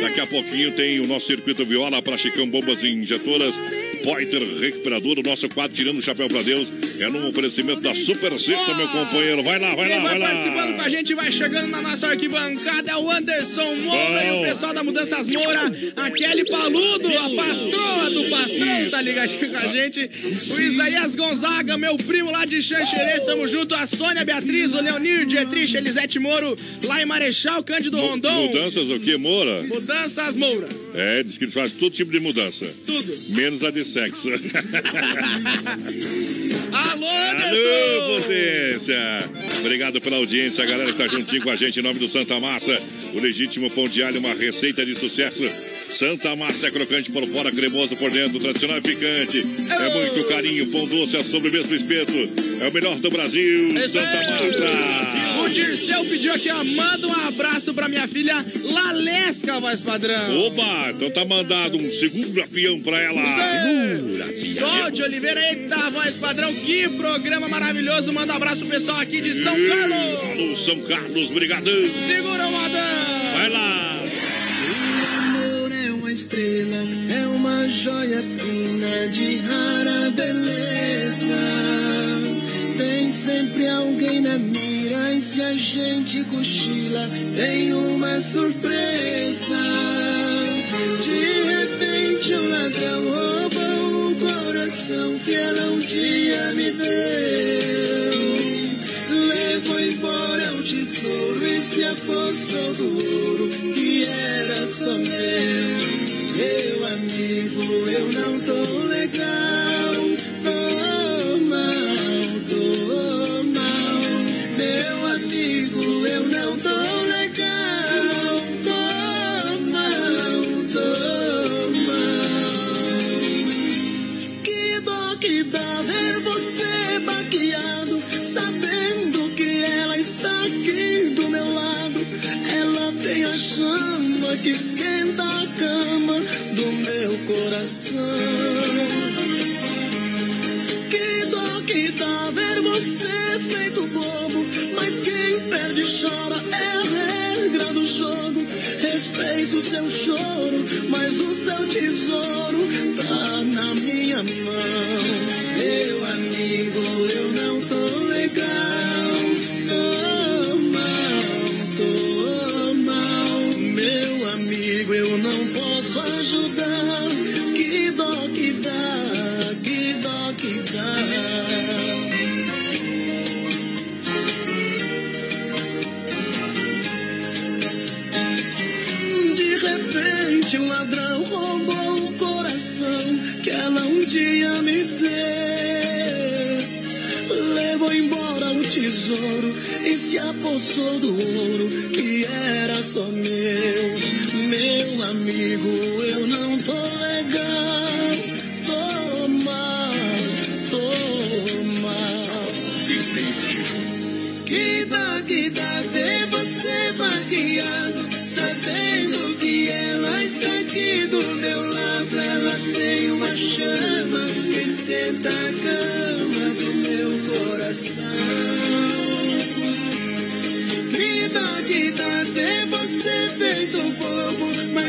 Daqui a pouquinho tem o nosso circuito viola para Chicão Bombas e Injetoras. Poiter Recuperador, o nosso quadro Tirando o Chapéu pra Deus. É num oferecimento da Super Sexta, meu companheiro. Vai lá, vai Quem lá, vai, vai lá. participando com a gente, vai chegando na nossa arquibancada, é o Anderson Moura e o pessoal da Mudanças Moura, a Kelly Paludo, a patroa do patrão, tá ligadinho com a gente, o Isaías Gonzaga, meu primo lá de Xanxerê, tamo junto, a Sônia Beatriz, o Leonir, Dietrich, Elisete Moro, lá em Marechal, Cândido Rondon. Mudanças o quê, Moura? Mudanças Moura. É, diz que eles fazem todo tipo de mudança. Tudo. Menos a de sexo. Alô, Alô, potência! Obrigado pela audiência, a galera que tá juntinho com a gente em nome do Santa Massa. O legítimo pão de alho, uma receita de sucesso. Santa Massa é crocante por fora, cremoso por dentro, tradicional e picante. É muito carinho, pão doce, a sobremesa do espeto. É o melhor do Brasil, Santa Massa. O Dirceu pediu aqui, ó, manda um abraço pra minha filha Lalesca, voz padrão. Opa, então tá mandado um segundo avião pra ela. Sol de Oliveira, eita, voz padrão, que programa maravilhoso. Manda um abraço pro pessoal aqui de São Carlos. Alô, São Carlos, obrigado. Segura o modão. Vai lá. amor é uma estrela, é uma joia fina de rara beleza. Se a gente cochila, tem uma surpresa. De repente um ladrão rouba o coração que ela um dia me deu. Levou embora o tesouro e se apossou do ouro que era só meu. Meu amigo, eu não tô legal. Esquenta a cama do meu coração. Que dó que dá ver você feito bobo, mas quem perde chora é a regra do jogo. Respeito o seu choro, mas o seu tesouro tá na minha mão. Meu amigo, eu tesouro e se apossou do ouro que era só meu. Meu amigo, eu não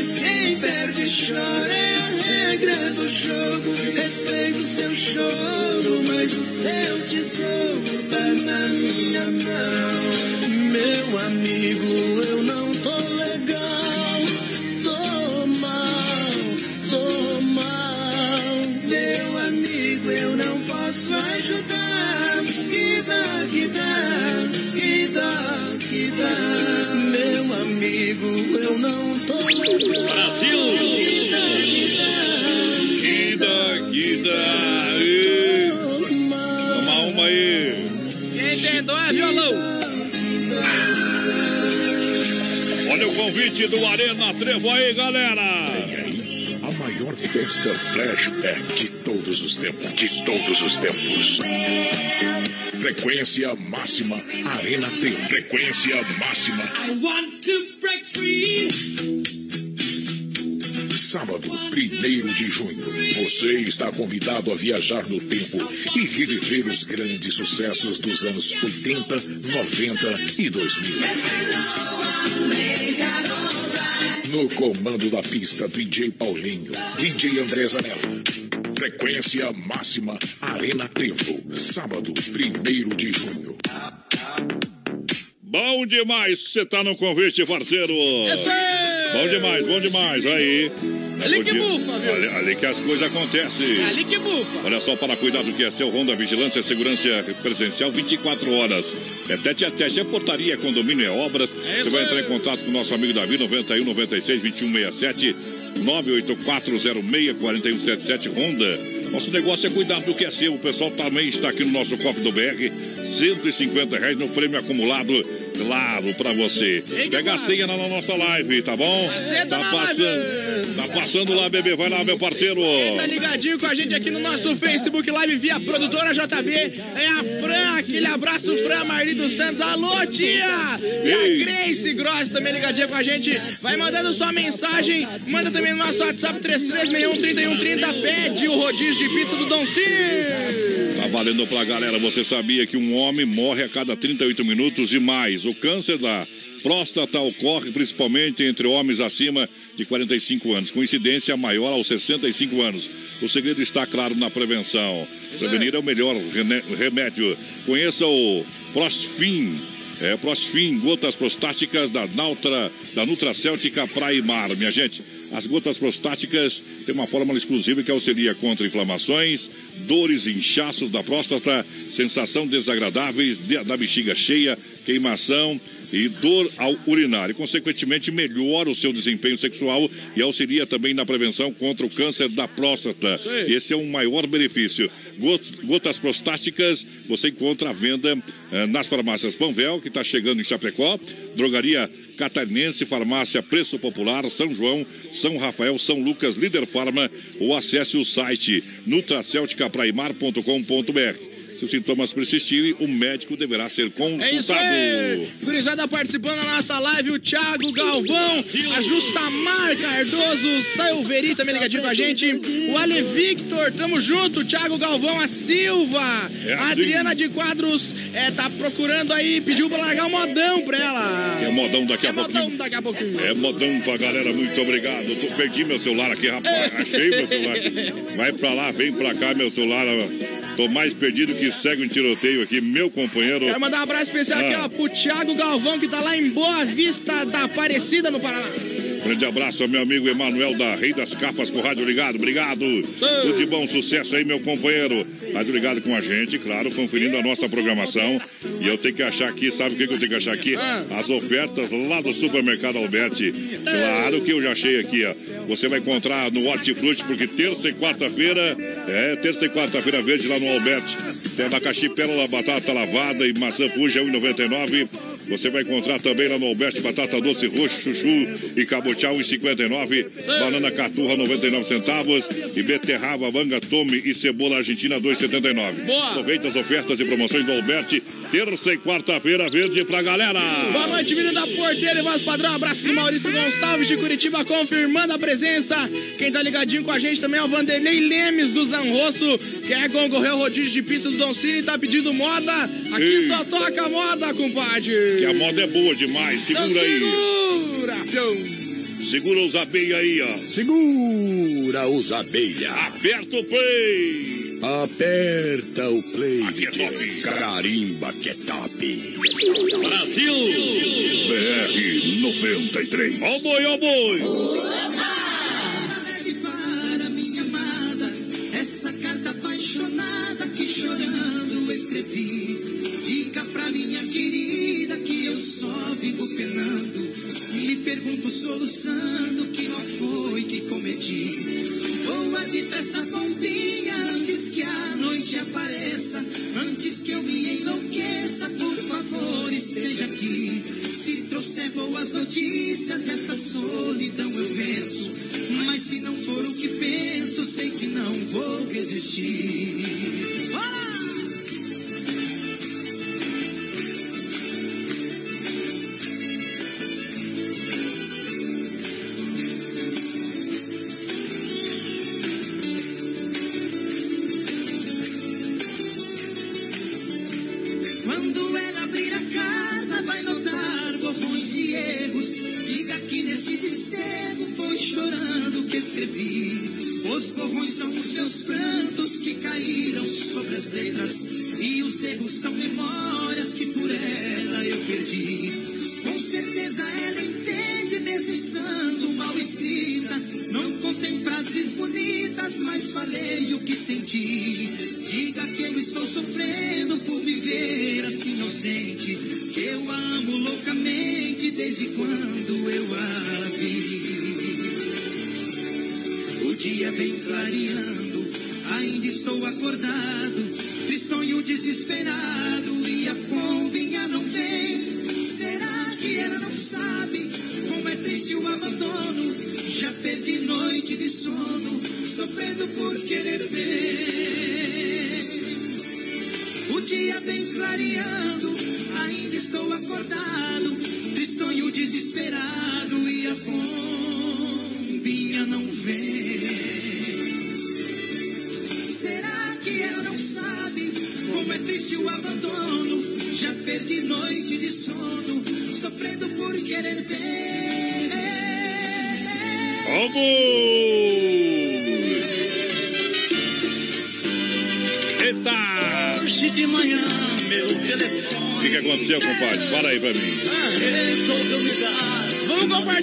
mas quem perde chora é a regra do jogo. Respeito seu choro, mas o seu tesouro tá na minha mão. Meu amigo, eu não Brasil! Dá. Ê. Toma uma aí. Quem tem dó é violão. Olha o convite do Arena Trevo aí, galera. A maior festa flashback de todos os tempos. De todos os tempos. Frequência máxima. Arena T. Frequência máxima. I want to break free. Sábado, 1 de junho. Você está convidado a viajar no tempo e reviver os grandes sucessos dos anos 80, 90 e 2000. No comando da pista, DJ Paulinho, DJ André Zanella. Frequência máxima Arena Trevo. Sábado, 1 de junho. Bom demais, você tá no convite, parceiro. Bom demais, bom demais. Aí. Ali que Podia- bufa, viu? Ali, ali que as coisas acontecem. É ali que bufa. Olha só, para cuidar do que é seu Honda Vigilância e Segurança Presencial 24 horas. É tete a tete, é portaria, condomínio, é obras. É Você vai entrar em contato com o nosso amigo Davi, 91 96 21 67 98406 4177 Honda. Nosso negócio é cuidar do que é seu. O pessoal também está aqui no nosso cofre do BR. 150 reais no prêmio acumulado. Claro, pra você. Pega a senha na nossa live, tá bom? Tá na passando, tá passando lá, bebê. Vai lá, meu parceiro. Quem tá ligadinho com a gente aqui no nosso Facebook Live via produtora JB é a Fran, aquele abraço, Fran Marli dos Santos. Alô, tia! E a Grace Gross também ligadinha com a gente. Vai mandando sua mensagem, manda também no nosso WhatsApp 3361-3130. Pede o rodízio de pizza do Dom Cine. Valendo pra galera. Você sabia que um homem morre a cada 38 minutos e mais? O câncer da próstata ocorre principalmente entre homens acima de 45 anos, com incidência maior aos 65 anos. O segredo está claro na prevenção. Prevenir é o melhor remédio. Conheça o Prostfin. É, Prostfin, gotas prostáticas da Nautra, da Nutracêutica Praimar, minha gente. As gotas prostáticas têm uma fórmula exclusiva que auxilia contra inflamações, dores inchaços da próstata, sensação desagradáveis de- da bexiga cheia, queimação e dor ao urinar. E, consequentemente, melhora o seu desempenho sexual e auxilia também na prevenção contra o câncer da próstata. Esse é um maior benefício. Got- Gotas prostáticas você encontra à venda eh, nas farmácias Panvel, que está chegando em Chapecó, Drogaria Catarinense, Farmácia Preço Popular, São João, São Rafael, São Lucas, Líder Farma, ou acesse o site nutracelticapraimar.com.br. Se os sintomas persistirem, o médico deverá ser consultado. É isso aí! Gurizada participando da nossa live, o Thiago Galvão, a Jussamar Cardoso, o Silveri também ligadinho com a gente, o Ale Victor, tamo junto, o Thiago Galvão, a Silva, É a assim. Adriana de Quadros, é, tá procurando aí, pediu pra largar um modão pra ela. É modão daqui a pouquinho. Modão daqui a pouquinho. É modão pra galera, muito obrigado. Eu tô- perdi meu celular aqui, rapaz. Achei meu celular. Vai pra lá, vem pra cá, meu celular. Tô mais perdido que cego em tiroteio aqui, meu companheiro. Quero mandar um abraço especial aqui, Ah. ó, pro Thiago Galvão, que tá lá em Boa Vista da Aparecida, no Paraná. Grande abraço ao meu amigo Emanuel da Rei das Capas com o Rádio Ligado. Obrigado. Tudo de bom sucesso aí, meu companheiro. Rádio Ligado com a gente, claro, conferindo a nossa programação. E eu tenho que achar aqui, sabe o que eu tenho que achar aqui? As ofertas lá do Supermercado Alberti. Claro que eu já achei aqui, ó. Você vai encontrar no Hortifruti, porque terça e quarta-feira, é, terça e quarta-feira verde lá no Alberti. Tem abacaxi, pérola, batata lavada e maçã fuja 1,99. Você vai encontrar também lá no Alberti batata doce roxo, chuchu e cabotiá 1,59. Banana caturra 99 centavos e beterraba, manga, tome e cebola argentina 2,79. Boa. Aproveita as ofertas e promoções do Alberti. Terça e quarta-feira verde pra galera. Boa noite, menino da porteira e voz padrão. Abraço do Maurício Gonçalves de Curitiba, confirmando a presença. Quem tá ligadinho com a gente também é o Vanderlei Lemes do Zanrosso. Quer concorrer ao rodízio de pista do Don Cine e tá pedindo moda? Aqui Ei. só toca moda, compadre. Que a moda é boa demais. Então Segura aí. segura. Segura os abelha aí, ó. Segura os abelha. Aperta o play. Aperta o play. Aqui é top. Carimba que é top. Brasil. BR 93. Ó boi, ó boi. Leve para minha amada essa carta apaixonada que chorando escrevi. Só vivo penando. Me pergunto soluçando que mal foi que cometi. Voa depressa, bombinha, antes que a noite apareça. Antes que eu me enlouqueça, por favor, esteja aqui. Se trouxer boas notícias, essa solidão eu venço. Mas se não for o que penso, sei que não vou resistir.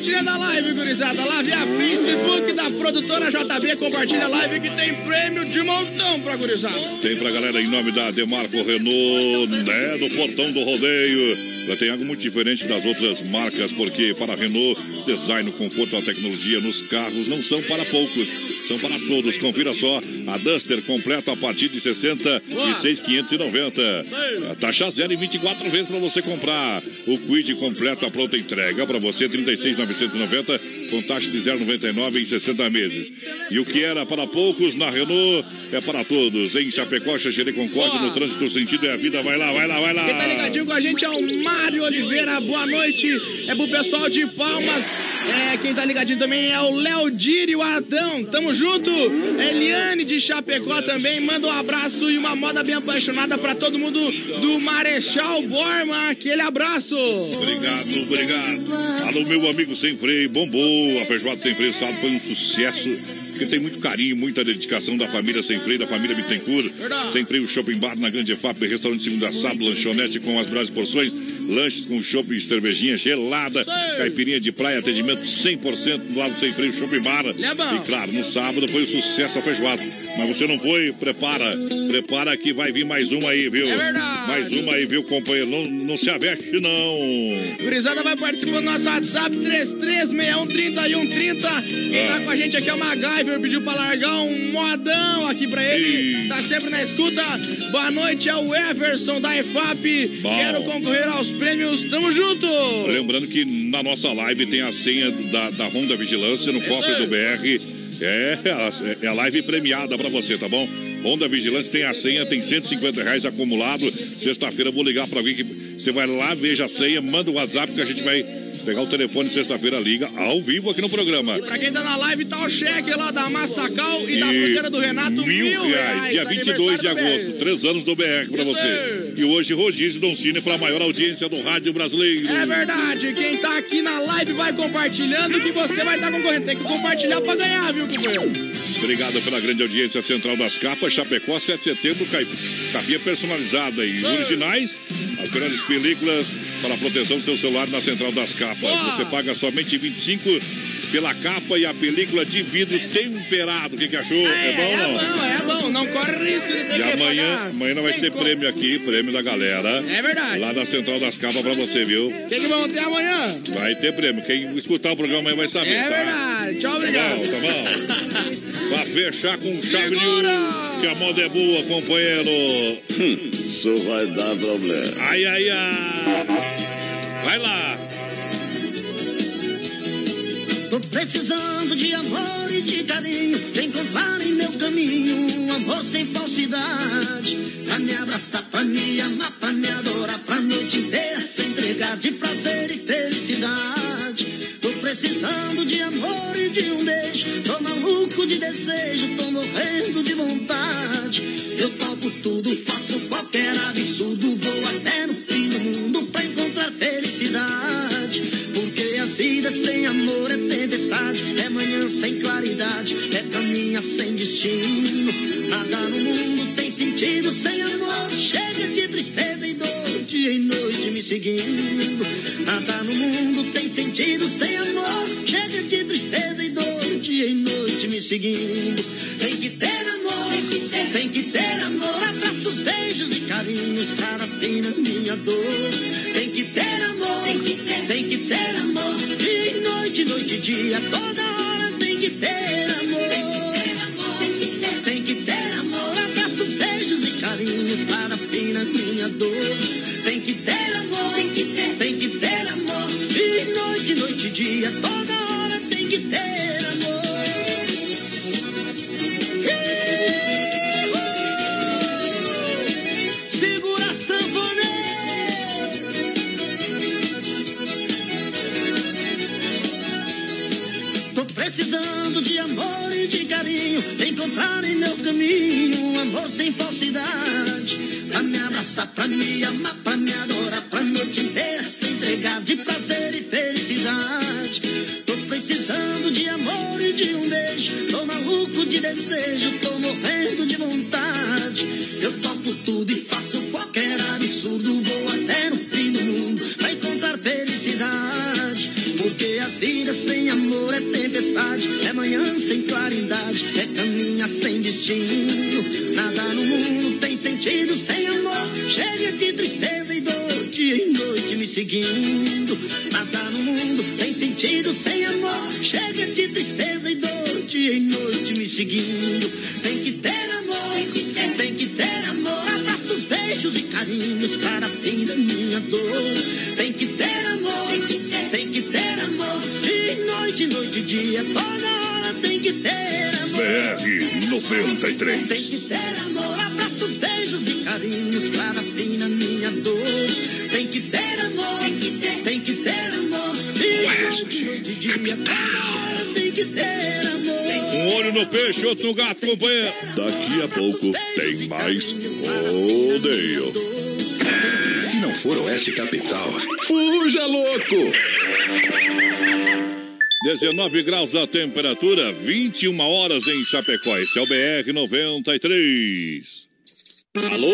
Vamos compartilhar da live, gurizada. Lá via Facebook da produtora JB. Compartilha a live que tem prêmio de montão pra gurizada. Tem pra galera em nome da Demarco Renault, né? Do portão do rodeio. Tem algo muito diferente das outras marcas, porque para a Renault, design, conforto e tecnologia nos carros não são para poucos, são para todos. Confira só a Duster completa a partir de 66,590. A taxa zero em 24 vezes para você comprar. O Quid completa a pronta entrega para você 36,990 com taxa de 0,99 em 60 meses. E o que era para poucos na Renault é para todos. Em Chapecó, Xaxerê Concorde, no trânsito sentido é a vida. Vai lá, vai lá, vai lá. Quem tá ligadinho com a gente é o Mário Oliveira. Boa noite. É pro pessoal de Palmas. É, quem tá ligadinho também é o Léo Diri, o Adão. Tamo junto. Eliane de Chapecó também. Manda um abraço e uma moda bem apaixonada pra todo mundo do Marechal Borma. Aquele abraço. Obrigado, obrigado. Alô, meu amigo sem freio, bombou. A feijoada sem freio sábado foi um sucesso. Porque tem muito carinho, muita dedicação da família Sem Freio, da família Bittencourt. Sem Freio Shopping Bar na Grande FAP, restaurante segunda sábado, lanchonete com as melhores porções, lanches com shopping e cervejinha gelada, caipirinha de praia, atendimento 100% do lado do Sem Freio Shopping Bar. E claro, no sábado foi o sucesso a feijoada. Mas você não foi? Prepara, prepara que vai vir mais uma aí, viu? É verdade. Mais uma aí, viu, companheiro? Não, não se aveste, não. Gurizada vai participando do nosso WhatsApp 33613130. Quem tá com a gente aqui é o MacGyver, pediu pra largar um modão aqui pra ele. Tá sempre na escuta. Boa noite, é o Everson da EFAP. Bom. Quero concorrer aos prêmios. Tamo junto! Lembrando que na nossa live tem a senha da, da Honda Vigilância no cofre do BR. É, a- é a live premiada pra você, tá bom? Honda Vigilância tem a senha, tem 150 reais acumulado. Sexta-feira eu vou ligar pra vir que você vai lá, veja a senha, manda o WhatsApp que a gente vai pegar o telefone sexta-feira, liga ao vivo aqui no programa. Pra quem tá na live, tá o cheque lá da Massacal e, da E fruteira do Renato, mil, reais, dia 22 de agosto, três anos do BR pra Isso você. E hoje, Rodízio Don Cine pra maior audiência do rádio brasileiro. É verdade, quem tá aqui na live vai compartilhando que você vai estar concorrendo. Tem que compartilhar pra ganhar, viu, companheiro? Obrigado pela grande audiência central das capas. Chapecó, 7 de setembro, capinha personalizada e originais. As melhores películas para a proteção do seu celular na central das capas. Você paga somente 25 pela capa e a película de vidro temperado. O que, que achou? É, bom ou É não? bom, é bom. Não corre risco de ter E que amanhã, pagar amanhã nós vai ter conto. prêmio aqui, prêmio da galera. É verdade. Lá da Central das Capas pra você, viu? O que, que vamos ter amanhã? Vai ter prêmio. Quem escutar o programa amanhã vai saber, É tá? verdade. Tchau, Tá obrigado. bom, tá bom. Pra fechar com chave de ouro, que a moda é boa, companheiro. Isso vai dar problema. Ai, ai, ai. Vai lá. Tô precisando de amor e de carinho. De encontrar em meu caminho um amor sem falsidade. Pra me abraçar, pra me amar, pra me adorar. Pra noite inteira se entregar de prazer e felicidade. Tô precisando de amor e de um beijo. Tô maluco de desejo, tô morrendo de vontade. Eu topo tudo, faço qualquer absurdo. Vou até no fim do mundo pra encontrar felicidade. Porque a vida sem amor é sem claridade, é caminha sem destino. Nada no mundo tem sentido sem amor. Chega de tristeza e dor, dia e noite me seguindo. Nada no mundo tem sentido sem amor. Chega de tristeza e dor, dia e noite me seguindo. Tem que ter amor, tem que ter, tem que ter amor. Abraços, beijos e carinhos para fim minha dor. Tem que ter amor, tem que ter, tem que ter amor. Dia e noite, noite e dia, toda hora no gato, companheiro. Daqui a pouco tem mais rodeio. Se não for Oeste Capital, fuja louco! 19 graus a temperatura, 21 horas em Chapecó. Esse é o BR 93. Alô,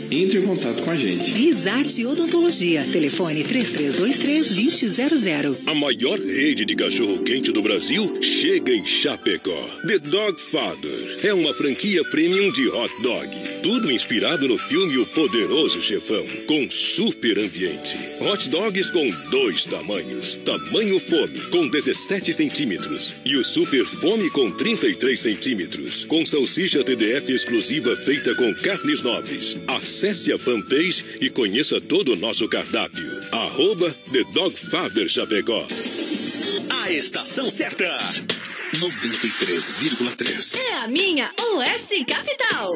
entre em contato com a gente. Risate Odontologia. Telefone 3323-2000. A maior rede de cachorro-quente do Brasil chega em Chapecó. The Dog Father é uma franquia premium de hot dog. Tudo inspirado no filme O Poderoso Chefão, com super ambiente. Hot dogs com dois tamanhos. Tamanho fome, com 17 centímetros. E o super fome com 33 centímetros. Com salsicha TDF exclusiva feita com carnes nobres. Acesse a fanpage e conheça todo o nosso cardápio. Arroba The Dog Father Chapecó. A estação certa. 93,3. É a minha Oeste Capital.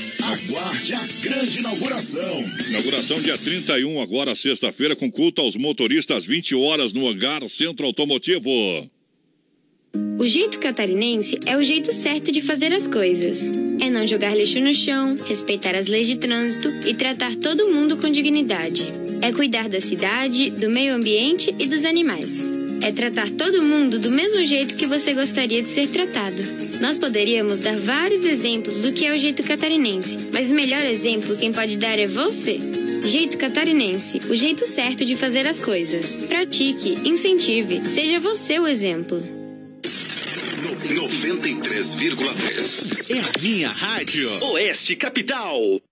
Aguarde a grande inauguração. Inauguração dia 31, agora sexta-feira, com culto aos motoristas, 20 horas no hangar Centro Automotivo. O jeito catarinense é o jeito certo de fazer as coisas. É não jogar lixo no chão, respeitar as leis de trânsito e tratar todo mundo com dignidade. É cuidar da cidade, do meio ambiente e dos animais. É tratar todo mundo do mesmo jeito que você gostaria de ser tratado. Nós poderíamos dar vários exemplos do que é o jeito catarinense, mas o melhor exemplo quem pode dar é você. Jeito catarinense, o jeito certo de fazer as coisas. Pratique, incentive, seja você o exemplo. 93,3. É a minha rádio. Oeste Capital.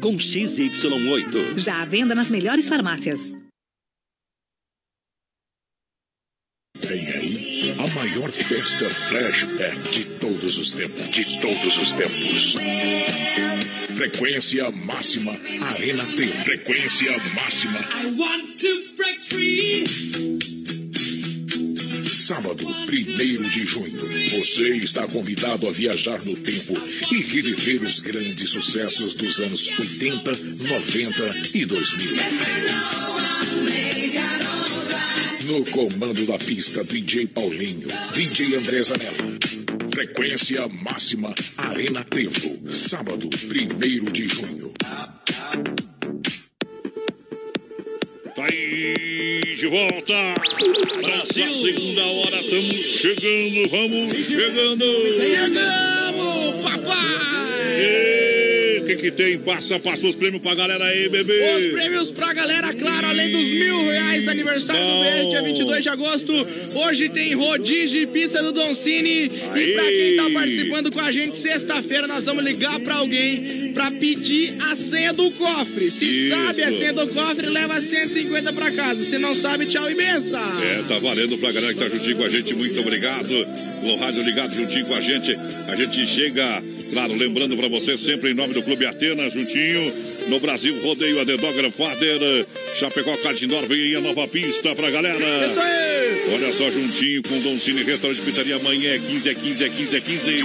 com XY8. Já à venda nas melhores farmácias. Vem aí a maior festa flashback de todos os tempos. De todos os tempos. Frequência máxima, Arena T. Frequência máxima. I want to break free. Sábado, 1 de junho. Você está convidado a viajar no tempo e reviver os grandes sucessos dos anos 80, 90 e 2000. No comando da pista, DJ Paulinho, DJ André Zanella. Frequência máxima, Arena Tempo. Sábado, 1 de junho. Tá aí de volta. Nossa segunda hora, estamos chegando, vamos chegando. Chegamos, papai! O que, que tem? Passa, passa os prêmios pra galera aí, bebê. Os prêmios pra galera, claro, além dos mil reais aniversário do. BR, dia 22 de agosto. Hoje tem rodízio e pizza do Don Cine. E pra quem tá participando com a gente, sexta-feira nós vamos ligar pra alguém pra pedir a senha do cofre. Se Isso. sabe a senha do cofre, leva 150 pra casa. Se não sabe, tchau e benção. É, tá valendo pra galera que tá juntinho com a gente, muito obrigado. No rádio ligado juntinho com a gente. A gente chega, claro, lembrando pra você sempre em nome do Clube Atenas, juntinho. No Brasil, rodeio a The Dogger Father. Chapecó Cardinor, vem aí a nova pista pra galera. Isso aí! Olha só, juntinho com Dom Cine Restaurante Pizzaria. Amanhã é 15, é 15, é 15, é 15.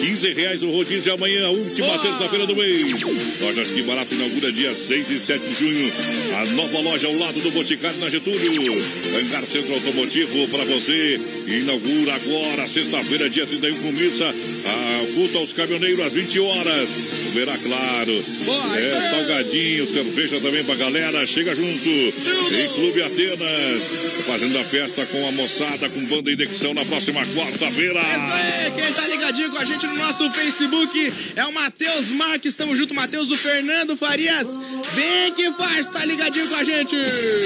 15 reais o rodízio amanhã, última Boa! terça-feira do mês. Lojas Que Barato inaugura dia 6 e 7 de junho. A nova loja ao lado do Boticário na Getúlio. Hangar Centro Automotivo para você. Inaugura agora, sexta-feira, dia 31, com missa. A culto aos caminhoneiros às 20 horas. Verá claro. Boa, é, salgadinho, cerveja também pra galera. Chega junto. Em Clube Atenas. Fazendo a festa com a moçada, com banda indexão na próxima quarta-feira. Isso aí, quem tá ligadinho com a gente no nosso Facebook é o Matheus Marques, estamos junto, Matheus, o Fernando Farias. Bem que faz, tá ligadinho com a gente.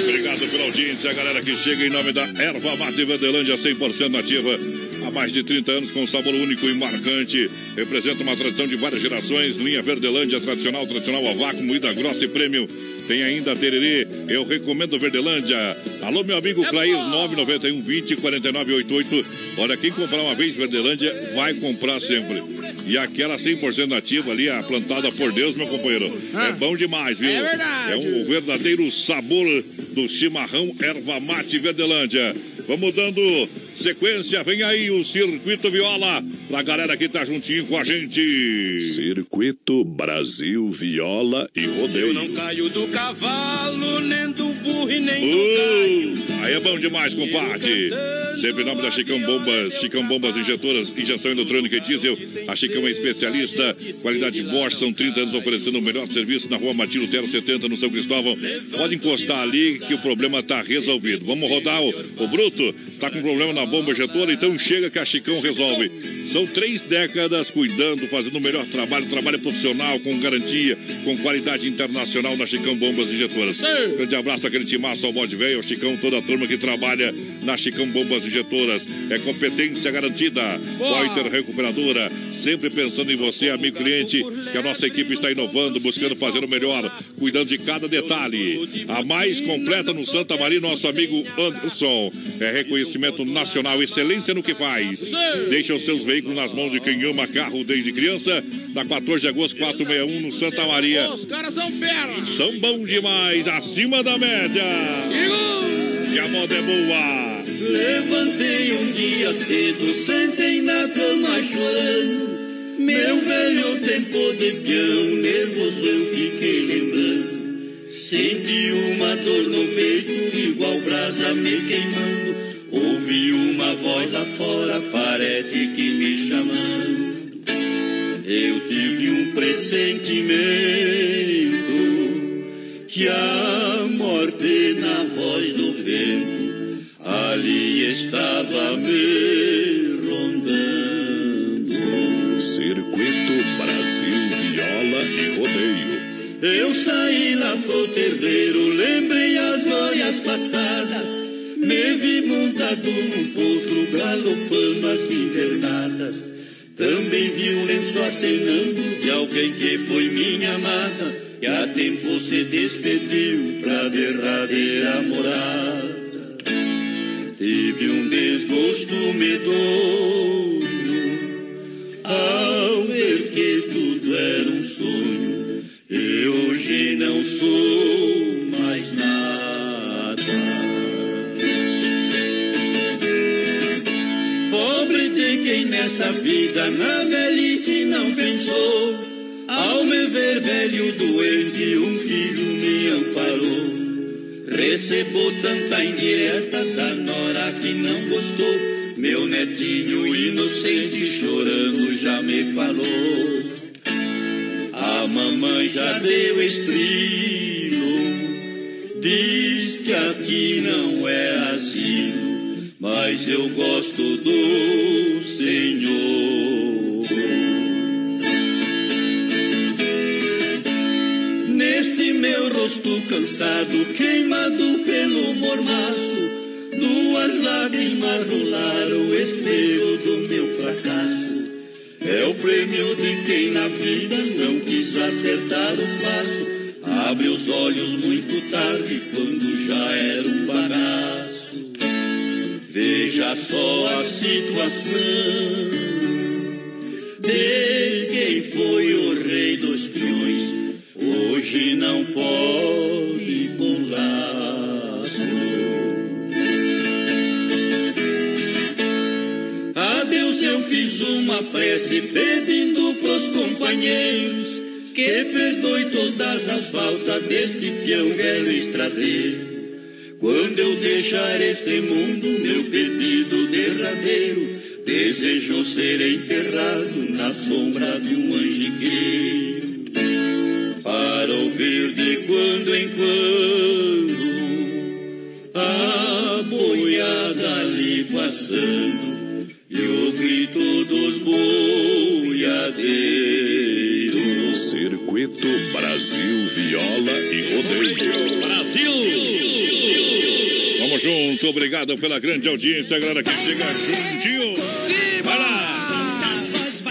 Obrigado pela audiência, galera que chega em nome da Erva Mate Verdelândia 100% nativa. Há mais de 30 anos com sabor único e marcante. Representa uma tradição de várias gerações. Linha Verdelândia tradicional, tradicional a vácuo, moída grossa e prêmio. Tem ainda a Tererê, eu recomendo Verdelândia. Alô, meu amigo Clair, 991 20 49 88. Olha, quem comprar uma vez Verdelândia vai comprar sempre. E aquela 100% nativa ali, a plantada por Deus, meu companheiro. É bom demais, viu? É verdade. É um verdadeiro sabor do chimarrão erva mate Verdelândia. Vamos dando sequência, vem aí o Circuito Viola, pra galera que tá juntinho com a gente. Circuito Brasil Viola e Rodeio. Não caio do cavalo, nem do burro e nem do gaio. Uh, aí é bom demais, compadre. Sempre em nome da Chicão Bombas, Chicão Bombas Injetoras, injeção eletrônica e diesel. A Chicão é especialista, qualidade Bosch, são 30 anos oferecendo o melhor serviço na rua Martino Tero 70, no São Cristóvão. Pode encostar ali que o problema tá resolvido. Vamos rodar o, o Bruto, tá com problema na bomba injetora, então chega que a Chicão resolve. São três décadas cuidando, fazendo o melhor trabalho, trabalho profissional, com garantia, com qualidade internacional na Chicão Bombas Injetoras. Grande abraço àquele timaço ao bode velho, ao Chicão, toda a turma que trabalha na Chicão Bombas Injetoras. É competência garantida. Poiter Recuperadora, sempre pensando em você, amigo cliente, que a nossa equipe está inovando, buscando fazer o melhor, cuidando de cada detalhe. A mais completa no Santa Maria, nosso amigo Anderson. É reconhecimento nacional, excelência no que faz. Deixa os seus veículos nas mãos de quem ama carro desde criança. Na 14 de agosto, 461, no Santa Maria. Os caras são fera. São bons demais, acima da média. E a moda é boa. Levantei um dia cedo, sentei na cama chorando. Meu velho tempo de peão, nervoso eu fiquei lembrando. Senti uma dor no peito, igual brasa me queimando. Ouvi uma voz lá fora, parece que me chamando. Eu tive um pressentimento que a morte na voz do vento ali estava me rondando. Circuito Brasil Viola e Rodeio. Eu saí lá pro terreiro, lembrei as glórias passadas. Me vi montado num potro, galopando as invernadas. Também vi um lenço acenando de alguém que foi minha amada. E a tempo se despediu pra derradeira morada. Tive um desgosto medonho ao ver que tudo era um sonho. E hoje não sou mais nada. Pobre de quem nessa vida na velhice não pensou. Ao me ver velho doente, um filho me amparou. Recebo tanta indireta da nora que não gostou. Meu netinho inocente chorando já me falou. A mamãe já deu estrilo, diz que aqui não é asilo, mas eu gosto do Senhor. Rosto cansado, queimado pelo mormaço, duas lágrimas rolaram o espelho do meu fracasso. É o prêmio de quem na vida não quis acertar o passo. Abre os olhos muito tarde, quando já era um bagaço. Veja só a situação de quem foi o. Hoje não pode laço. A Deus eu fiz uma prece pedindo pros companheiros que perdoe todas as faltas deste peão velho estradeiro. Quando eu deixar este mundo, meu pedido derradeiro, desejo ser enterrado na sombra de um angiqueiro. Quando em quando a boiada ali passando e o grito dos boiadeiros. Circuito Brasil Viola e Rodeio. Brasil! Vamos junto, obrigado pela grande audiência, galera que chega juntinho. Vai lá!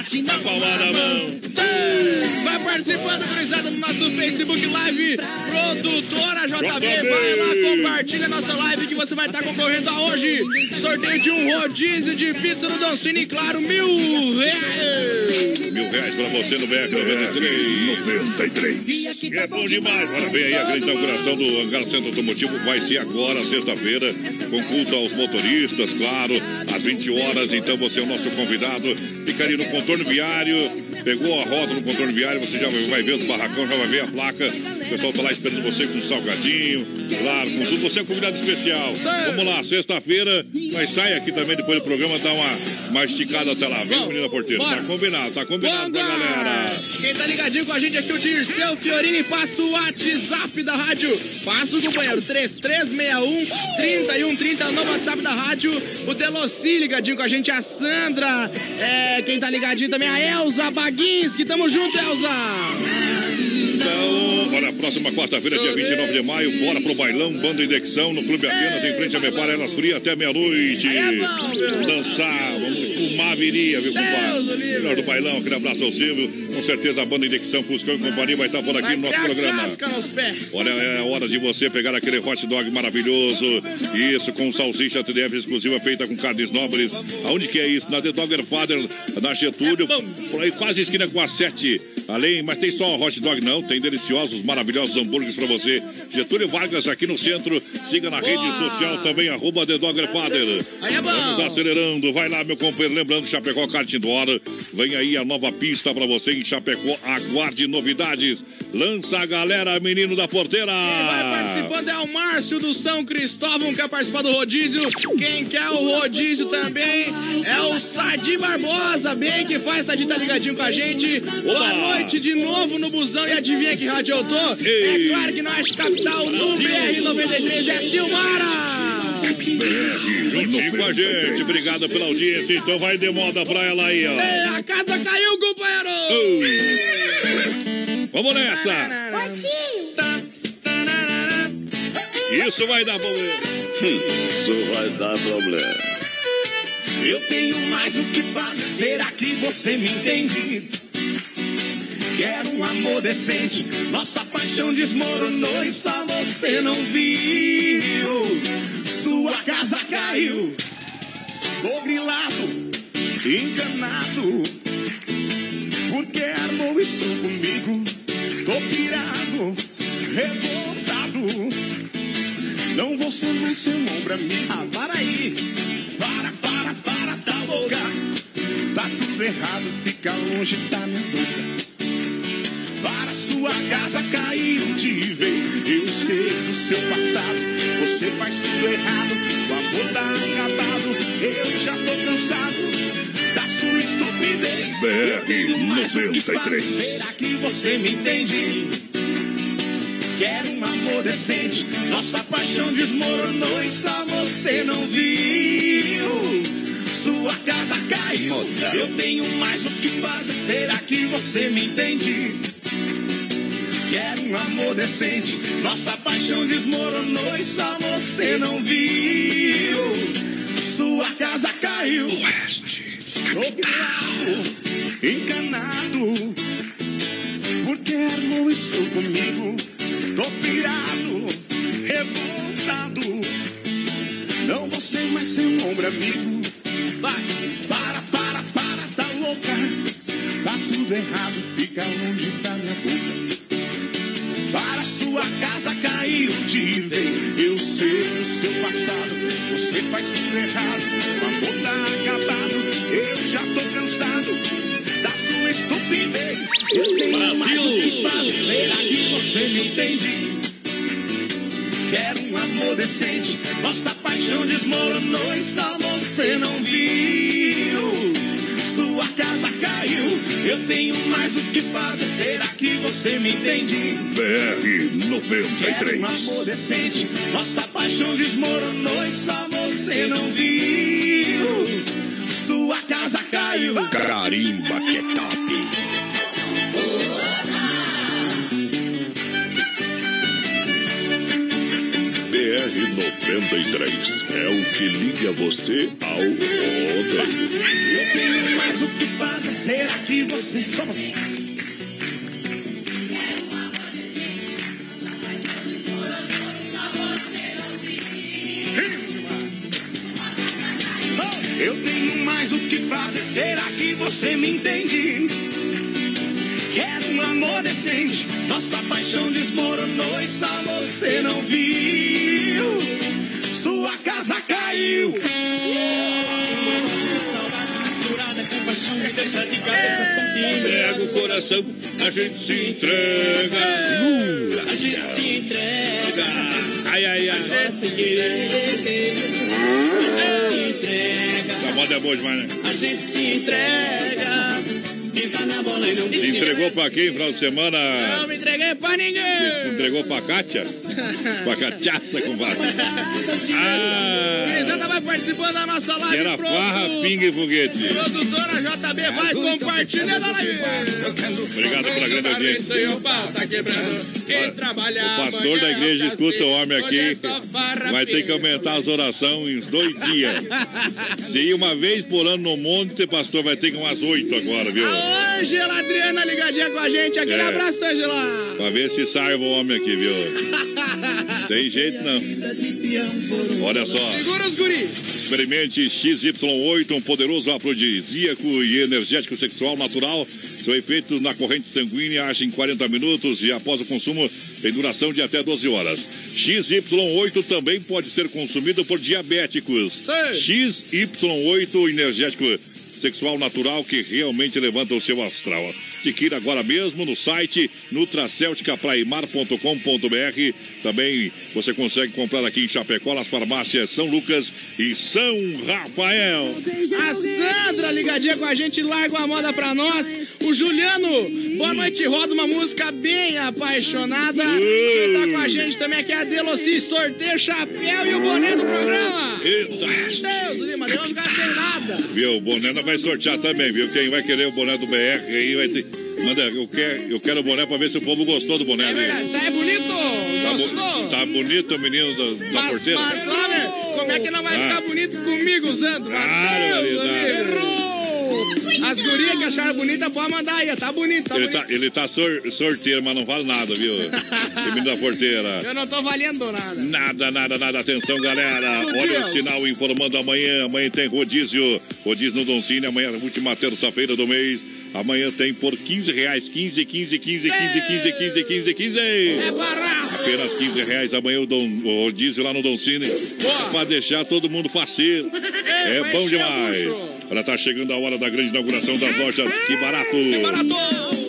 A palma na mão. Vai participando, gurizada, no nosso Facebook Live, produtora JB. Vai lá, compartilha a nossa live que você vai estar concorrendo a hoje. Sorteio de um rodízio de pizza no Dancini, claro, mil reais. Mil reais pra você no BR 93. 93. É bom demais. Agora vem aí a grande inauguração do Hangar Centro Automotivo. Vai ser agora, sexta-feira, com culto aos motoristas, claro, às 20 horas. Então você é o nosso convidado. Fica ali no contorno viário. Pegou a rota no contorno viário, você já vai ver os barracão, já vai ver a placa. O pessoal tá lá esperando você com um salgadinho, claro, com tudo. Você é um convidado especial. Vamos lá, sexta-feira, mas sai aqui também depois do programa, dá uma, esticada até lá, viu, menina porteira? Tá combinado, tá combinado com a galera. Quem tá ligadinho com a gente aqui, o Dirceu Fiorini, passa o WhatsApp da rádio. Passa o companheiro, 3361 3130, o novo WhatsApp da rádio. O Delossi ligadinho com a gente, a Sandra. É, quem tá ligadinho também, a Elza Baguinski. Tamo junto, Elza. Então, olha, próxima quarta-feira, dia 29 de maio, bora pro bailão, banda Indexão, no Clube Atenas, em frente a Mepara, elas frias até meia-noite. Dançar, vamos espumar a viria, viu, compadre? Melhor do bailão, aquele abraço ao Silvio. Com certeza a banda Indexão, Fuscão e companhia vai estar por aqui no nosso programa. Olha, é hora de você pegar aquele hot dog maravilhoso. Isso, com salsicha TDF exclusiva feita com carnes nobres. Aonde que é isso? Na The Dogger Father, na Getúlio, por aí quase esquina com a 7. Além, mas tem só hot dog, não. Tem deliciosos, maravilhosos hambúrgueres pra você. Getúlio Vargas aqui no centro. Siga na rede social também, arroba The Dogger Father. Vamos acelerando. Vai lá, meu companheiro. Lembrando, Chapecó Kart Indoor. Vem aí a nova pista pra você em Chapecó. Aguarde novidades. Lança a galera, menino da porteira. Vai participando é o Márcio do São Cristóvão, quer participar do rodízio. Quem quer o rodízio também é o Sadi Barbosa, bem que faz. Sadi tá ligadinho com a gente. Boa noite, noite de novo no busão e adivinha que rádio eu tô? É claro que nós, capital no BR-93 é Silmara! Juntinho com a gente, obrigado pela audiência. Então vai de moda pra ela aí, ó. É, a casa caiu, companheiro! Vamos nessa! Isso vai dar problema. Isso vai dar problema. Eu tenho mais o que fazer, será que você me entende? Quero um amor decente, nossa paixão desmoronou e só você não viu. Sua casa caiu, tô grilado, encanado. Porque armou isso comigo? Tô pirado, revoltado. Não vou ser mais seu ombro amigo. Ah, para aí. Para, para, para, tá louca. Tá tudo errado, fica longe da minha boca. Sua casa caiu de vez. Eu sei do seu passado. Você faz tudo errado. O amor tá acabado. Eu já tô cansado da sua estupidez. Fazer. 93. Será que você me entende? Quero um amor decente. Nossa paixão desmoronou e só você não viu. Sua casa caiu. Eu tenho mais o que fazer. Será que você me entende? Quero um amor decente. Nossa paixão desmoronou e só você não viu. Sua casa caiu. Oeste. encanado. Porque armou isso comigo. Tô pirado, revoltado. Não vou ser mais seu ombro amigo. Vai, para, para, para, tá louca. Tá tudo errado, fica longe da minha boca. Sua casa caiu de vez. Eu sei do seu passado. Você faz tudo errado. O amor tá acabado. Eu já tô cansado da sua estupidez. Eu tenho mais o que fazer. Que você me entende? Quero um amor decente. Nossa paixão desmoronou e só você não viu. Sua casa caiu. Eu tenho mais o que fazer. Será que você me entende? BR Quero um 93. amor decente. Nossa paixão desmoronou e só você não viu. Sua casa caiu. Carimba que é top. BR-93 é o que liga você ao rodeio. Mais o que fazer. Será que você. Você. Eu tenho mais o que fazer. Será que você me entende? Quero um amor decente. Nossa paixão desmoronou e só você não viu. Sua casa caiu. Misturada com paixão me deixa de cabeça. Entrega o coração, a gente se entrega. A gente se entrega. Ai, ai, ai. A gente se querer. A gente se entrega. Essa moda é boa demais, né? A gente se entrega. Se entregou pra quem final de semana? Não me entreguei pra ninguém! Se entregou pra Kátia? pra cachaça, compadre. Ah, participando da nossa live. era produ- farra, pinga e foguete. Produtora JB vai compartilhando a live. Obrigado pela grande audiência. Tá. Quem trabalha O pastor da igreja escuta o homem é aqui. Vai ter que aumentar as orações em dois dias. Se uma vez por ano no monte, pastor, vai ter que umas oito agora, viu? A Ângela Adriana ligadinha com a gente. Aquele É. abraço, Ângela. Pra ver se salva o homem aqui, viu? Tem jeito não. Olha só. Segura os guri. Experimente XY8, um poderoso afrodisíaco e energético sexual natural. Seu efeito na corrente sanguínea age em 40 minutos e após o consumo tem duração de até 12 horas. XY8 também pode ser consumido por diabéticos. XY8 energético sexual natural que realmente levanta o seu astral. Adquira agora mesmo no site nutracelticapraimar.com.br. Também você consegue comprar aqui em Chapecó, nas farmácias São Lucas e São Rafael. A Sandra ligadinha com a gente, larga uma moda pra nós. O Juliano, boa noite, roda uma música bem apaixonada. Quem tá com a gente também aqui é a Deloci, sorteio, chapéu e o boné do programa. Eita. Deus, Lima, Deus não ficar sem nada. Viu? O boné não vai sortear também, viu? Quem vai querer o boné do BR aí vai ter. Manda, eu quero, eu quero o boné pra ver se o povo gostou do boné É verdade, tá é bonito? Tá, Gostou? bo- tá bonito o menino da, da Mas, porteira? mas olha, como é que não vai Ah. ficar bonito comigo usando? Ah, errou! As gurias que acharam bonita, pode mandar aí. Tá bonito, tá Ele bonito. tá, ele tá sor- sorteiro, mas não vale nada, viu? Menino da porteira. Eu não tô valendo nada. Nada, nada, nada. Atenção, galera. Meu Olha Deus. o sinal informando amanhã. Amanhã tem rodízio. Rodízio no Doncini. Amanhã, última terça-feira do mês. Amanhã tem por 15 reais. 15, 15, 15, 15, 15, 15, 15, 15. É barato. Apenas 15 reais. Amanhã o, Dom, o rodízio lá no Doncini. É pra deixar todo mundo faceiro. É vai bom o demais. Olha, tá chegando a hora da grande inauguração das lojas. Que barato.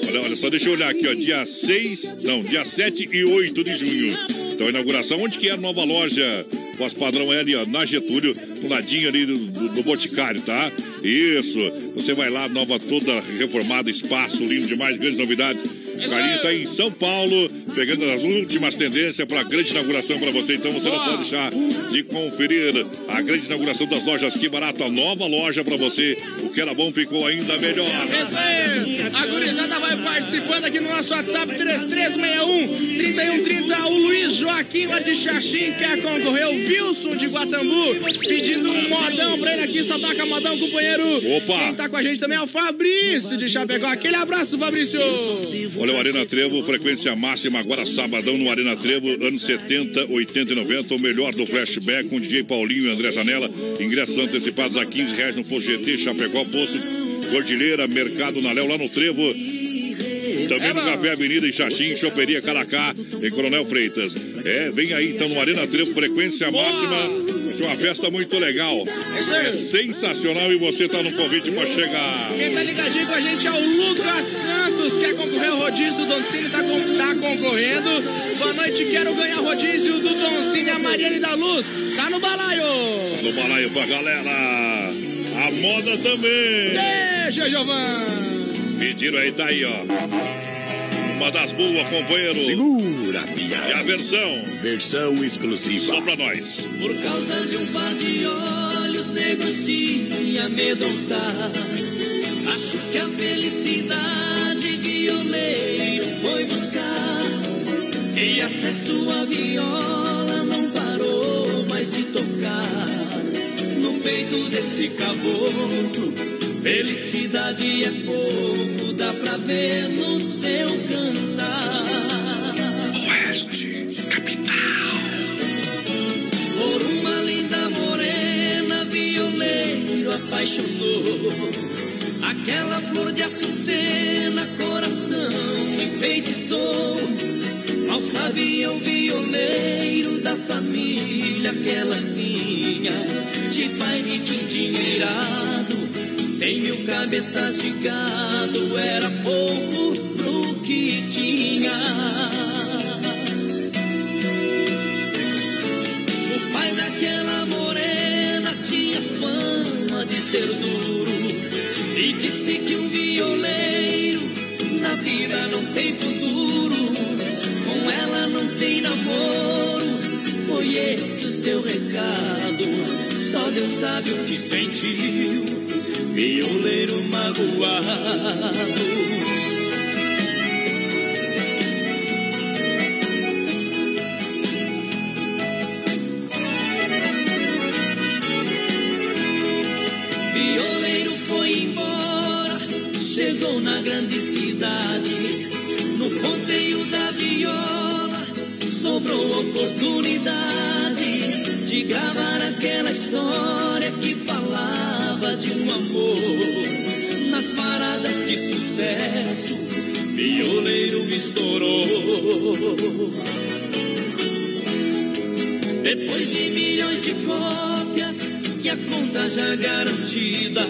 Olha, olha só, deixa eu olhar aqui, ó. Dia 6, não, dia 7 e 8 de junho. Então, a inauguração, onde que é a nova loja? Pós padrão é ali, ó, na Getúlio, no ladinho ali do, do, do Boticário, tá? Isso. Você vai lá, nova toda reformada, espaço lindo demais, grandes novidades. O Carinho tá em São Paulo, pegando as últimas tendências para a grande inauguração para você. Então você não pode deixar de conferir a grande inauguração das lojas Que Barato, a nova loja para você. O que era bom ficou ainda melhor. Isso aí! A gurizada vai participando aqui no nosso WhatsApp 3361-3130. O Luiz Joaquim lá de Xaxim quer concorrer. O Wilson de Guatambu pedindo um modão pra ele aqui. Só toca modão, companheiro. Opa! Quem tá com a gente também é o Fabrício de Chapecó. Aquele abraço, Fabrício! Olha o Arena Trevo, frequência máxima agora sabadão no Arena Trevo, anos 70, 80 e 90, o melhor do flashback com DJ Paulinho e André Zanella. Ingressos antecipados a 15 reais no Posto GT, Chapecó, Posto Cordilheira, Mercado na Léo, lá no Trevo. Também no Café Avenida em Xaxim, Choperia Caracá, em Coronel Freitas. É, vem aí então no Arena Trevo, frequência máxima. Ser uma festa muito legal. É sensacional e você tá no convite para chegar. Quem tá ligadinho com a gente é o Lucas Santos, quer concorrer ao rodízio do Don Cine, tá, com- tá concorrendo. Boa noite, quero ganhar rodízio do Don Cine, a Mariane da Luz, tá no balaio. No balaio pra galera. A moda também. Beijo, Giovanni. Pediram aí, tá aí, ó. Uma das boas, companheiro. Segura, Pia. E a versão? Versão exclusiva. Só pra nós. Por causa de um par de olhos negros te amedrontar. Acho que a felicidade violeiro foi buscar. E até sua viola não parou mais de tocar. No peito desse caboclo, felicidade é pouco, dá pra ver no seu cantar. Oeste, capital. Por uma linda morena, violeiro apaixonou. Aquela flor de açucena, coração enfeitiçou. Mal sabia o violeiro da família que ela vinha. De pai rico endinheirado, cem mil cabeças de gado, era pouco pro que tinha. O pai daquela morena tinha fama de ser duro e disse que um violeiro na vida não tem futuro, com ela não tem namoro. Foi esse o seu recado, só Deus sabe o que sentiu, violeiro magoado. Chegou na grande cidade. No ponteio da viola, sobrou oportunidade de gravar aquela sucesso, violeiro estourou. Depois de milhões de cópias e a conta já garantida,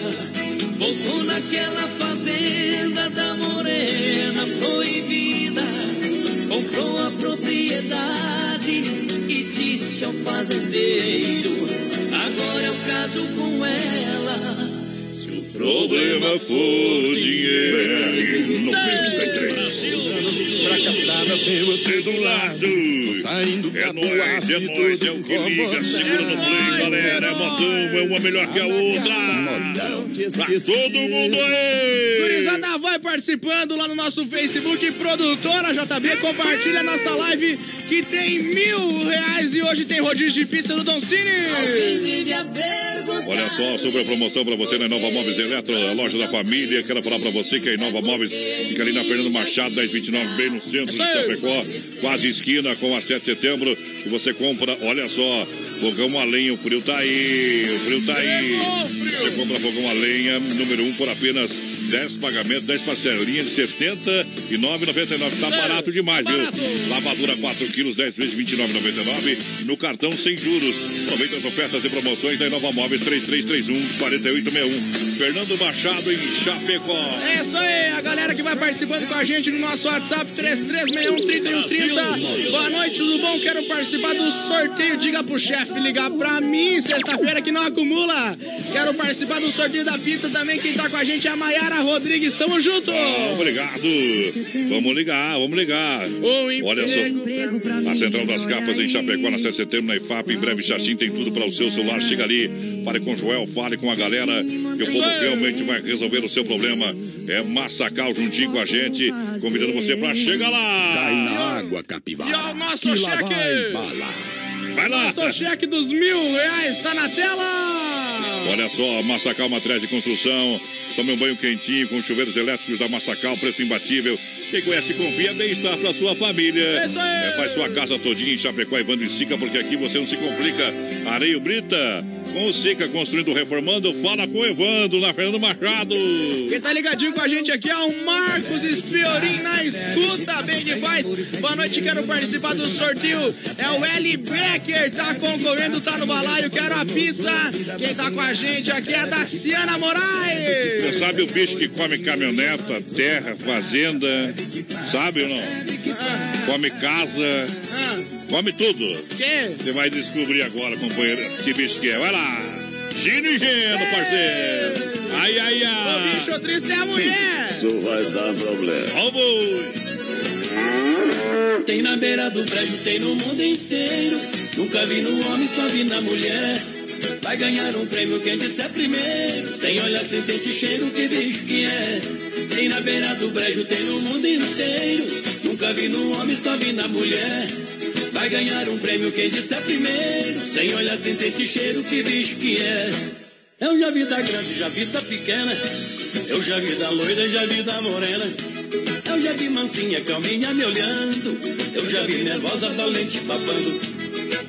Voltou naquela fazenda da morena proibida. Comprou a propriedade e disse ao fazendeiro: Agora eu caso com ela. Problema for dinheiro. 93. Fracassada sem você do lado. Saindo É nóis, é nóis, é o que liga. Segura no play, galera. É modão, é uma melhor que a outra. Pra todo mundo aí. Gurizada vai participando lá no nosso Facebook, produtora JB, compartilha a nossa live que tem mil reais e hoje tem rodízio de pizza no Don Cine. Olha só, sobre a promoção pra você na Nova Móveis Eletro, a loja da família. Quero falar pra você que a Nova Móveis fica ali na Fernando Machado, 1029, bem no centro de Chapecó, quase esquina com a 7 de setembro. E você compra, olha só, fogão a lenha, o frio tá aí, o frio tá aí. Você compra fogão a lenha, número 1, um, por apenas 10 pagamentos, 10 parcelinhas de R$ 79,99. Tá barato demais, viu? Lavadura 4 quilos, 10 vezes R$ 29,99. No cartão sem juros. Aproveita as ofertas e promoções da Inova Móveis 3331-4861. Fernando Machado em Chapecó. É isso aí, a galera que vai participando com a gente no nosso WhatsApp 3361-3130. Boa noite, tudo bom? Quero participar do sorteio. Diga pro chefe ligar pra mim, sexta-feira que não acumula. Quero participar do sorteio da pizza também. Quem tá com a gente é a Maiara Rodrigues. Tamo junto. Ah, obrigado. Vamos ligar, vamos ligar. Olha só. A Central das Capas em Chapecó, na 7 de setembro, na IFAP. Em breve, Xaxim tem tudo para o seu celular. Chega ali, fale com o Joel, fale com a galera. Que o povo realmente vai resolver o seu problema. É Massacal juntinho com a gente, convidando você para chegar lá. Cai na água, capivara. E o nosso cheque. vai. Vai lá. Nosso cheque dos mil reais tá na tela. Olha só, Massacal Materiais de Construção. Tome um banho quentinho com chuveiros elétricos da Massacal, preço imbatível. Quem conhece, confia, bem-estar para sua família. Isso aí. É, faz sua casa todinha em Chapecó, Evandro e Sica, porque aqui você não se complica. Areio Brita, com o Sica construindo, reformando, fala com o Evandro, na Fernando Machado. Quem tá ligadinho com a gente aqui é o Marcos Espiorim na escuta, bem que faz. Boa noite, quero participar do sorteio. É o L. Becker, tá concorrendo, tá no balaio, quero a pizza. Quem tá com a gente aqui é da Ciana Moraes. Você sabe o bicho que come caminhoneta, terra, fazenda? Sabe ou não? Come casa, come tudo. Que? Você vai descobrir agora, companheiro, que bicho que é. Vai lá! Gino e Geno, parceiro! Ai, ai, O ai! bicho triste é a mulher. Isso vai dar problema. Ó, boi! Tem na beira do prédio, tem no mundo inteiro. Nunca vi no homem, só vi na mulher. Vai ganhar um prêmio quem disser primeiro. Sem olhar, sem sentir cheiro, que bicho que é. Tem na beira do brejo, tem no mundo inteiro. Nunca vi no homem, só vi na mulher. Vai ganhar um prêmio quem disser primeiro. Sem olhar, sem sentir cheiro, que bicho que é. Eu já vi da grande, já vi da pequena. Eu já vi da loira, já vi da morena. Eu já vi mansinha, calminha me olhando. Eu já vi nervosa, dolente babando.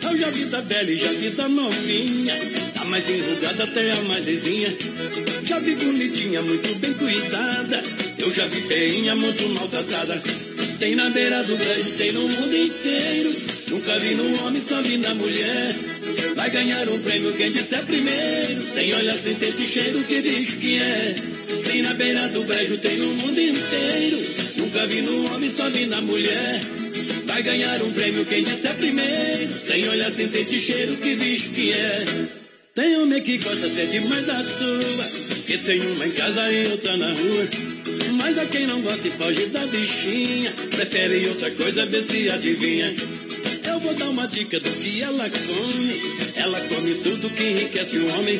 Eu já vi da velha e já vi da novinha. A mais enrugada até a mais lisinha. Já vi bonitinha, muito bem cuidada. Eu já vi feinha, muito maltratada. Tem na beira do brejo, tem no mundo inteiro. Nunca vi no homem, só vi na mulher. Vai ganhar um prêmio quem disser primeiro. Sem olhar, sem sentir cheiro, que bicho que é. Tem na beira do brejo, tem no mundo inteiro. Nunca vi no homem, só vi na mulher. Vai ganhar um prêmio quem disser primeiro. Sem olhar, sem sentir cheiro, que bicho que é. Tem homem que gosta até demais da sua. Que tem uma em casa e outra na rua. Mas a quem não gosta e foge da bichinha. Prefere outra coisa, vê se adivinha. Eu vou dar uma dica do que ela come. Ela come tudo que enriquece o homem.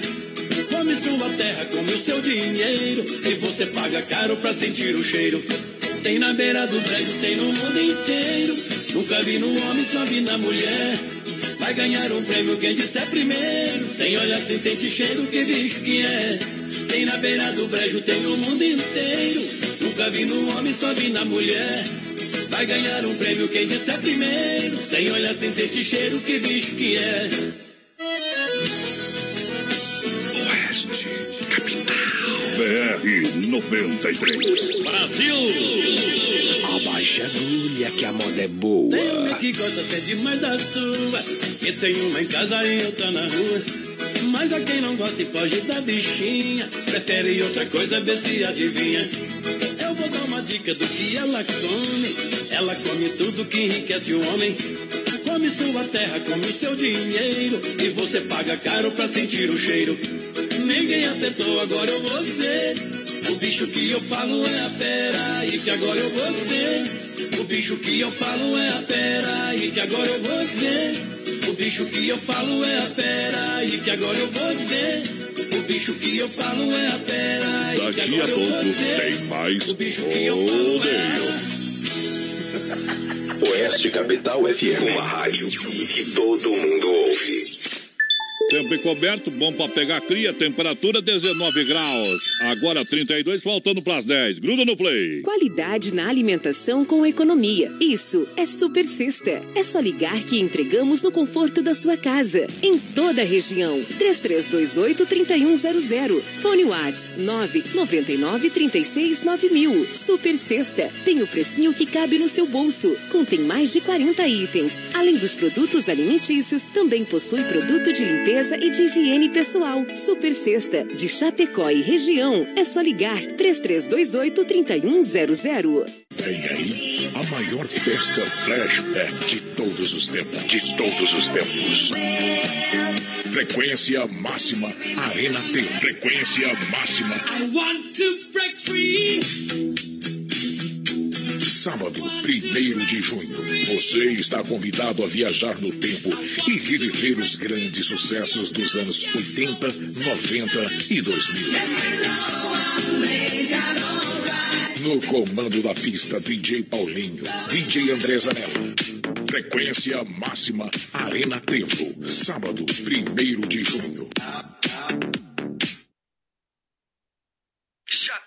Come sua terra, come o seu dinheiro. E você paga caro pra sentir o cheiro. Tem na beira do brejo, tem no mundo inteiro. Nunca vi no homem, só vi na mulher. Vai ganhar um prêmio quem disser primeiro. Sem olhar, sem sentir cheiro, que bicho que é. Tem na beira do brejo, tem no mundo inteiro. Nunca vi no homem, só vi na mulher. Vai ganhar um prêmio quem disser primeiro. Sem olhar, sem sentir cheiro, que bicho que é. Oeste, capital. BR 93. Brasil! Abaixa a agulha que a moda é boa. Tem homem que gosta até demais da sua. Que tem uma em casa e outra na rua. Mas a quem não gosta e foge da bichinha, prefere outra coisa, vê se adivinha. Vou dar uma dica do que ela come. Ela come tudo que enriquece o homem. Come sua terra, come seu dinheiro. E você paga caro pra sentir o cheiro. Ninguém acertou, agora eu vou ser. O bicho que eu falo é a pera. E que agora eu vou ser. O bicho que eu falo é a pera. E que agora eu vou ser. O bicho que eu falo é a pera. E que agora eu vou ser. O bicho que eu falo é a pera. Daqui a pouco tem mais O bicho que eu falo é a Oeste Capital FM. Uma rádio que todo mundo ouve. Tempo encoberto, bom pra pegar cria, temperatura 19 graus. Agora 32, faltando pras 10. Gruda no play. Qualidade na alimentação com economia. Isso é Super Sexta. É só ligar que entregamos no conforto da sua casa. Em toda a região. 3328-3100. Fone Whats 999-369000. Super Sexta. Tem o precinho que cabe no seu bolso. Contém mais de 40 itens. Além dos produtos alimentícios, também possui produto de limpeza e de higiene pessoal. Super Sexta. De Chapecó e região. É só ligar 3328-3100. Vem aí a maior festa flashback de todos os tempos. De todos os tempos. Frequência máxima, Arena T. Frequência máxima. I want to break free. Sábado, 1 de junho. Você está convidado a viajar no tempo e reviver os grandes sucessos dos anos 80, 90 e 2000. No comando da pista, DJ Paulinho, DJ André Zanella. Frequência máxima, Arena Tempo. Sábado, 1 de junho.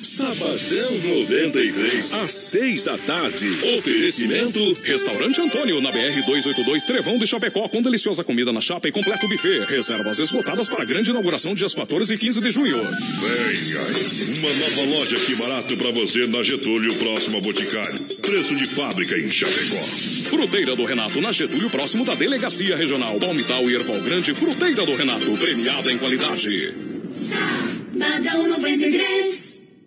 Sabadão 93, às 6 da tarde. Oferecimento Restaurante Antônio, na BR 282 Trevão de Chapecó, com deliciosa comida na chapa e completo buffet. Reservas esgotadas para a grande inauguração dias 14 e 15 de junho. Venha. Uma nova loja que barato pra você na Getúlio, próximo a Boticário. Preço de fábrica em Chapecó. Fruteira do Renato, na Getúlio, próximo da Delegacia Regional. Palmital e Erval Grande, Fruteira do Renato, premiada em qualidade. Badão 93.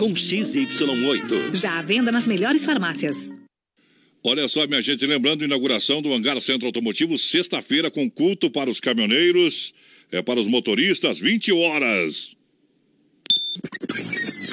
com XY8. Já à venda nas melhores farmácias. Olha só, minha gente, lembrando a inauguração do Hangar Centro Automotivo, sexta-feira, com culto para os caminhoneiros, é para os motoristas, 20 horas.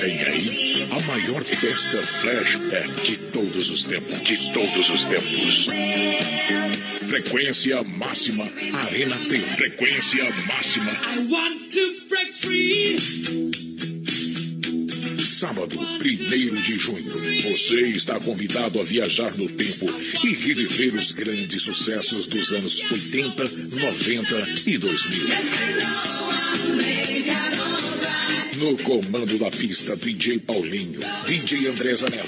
Vem aí a maior festa flashback de todos os tempos. De todos os tempos. Frequência máxima, Arena T. Frequência máxima. I want to break free. Sábado, 1 de junho, você está convidado a viajar no tempo e reviver os grandes sucessos dos anos 80, 90 e 2000. No comando da pista, DJ Paulinho, DJ André Zanella.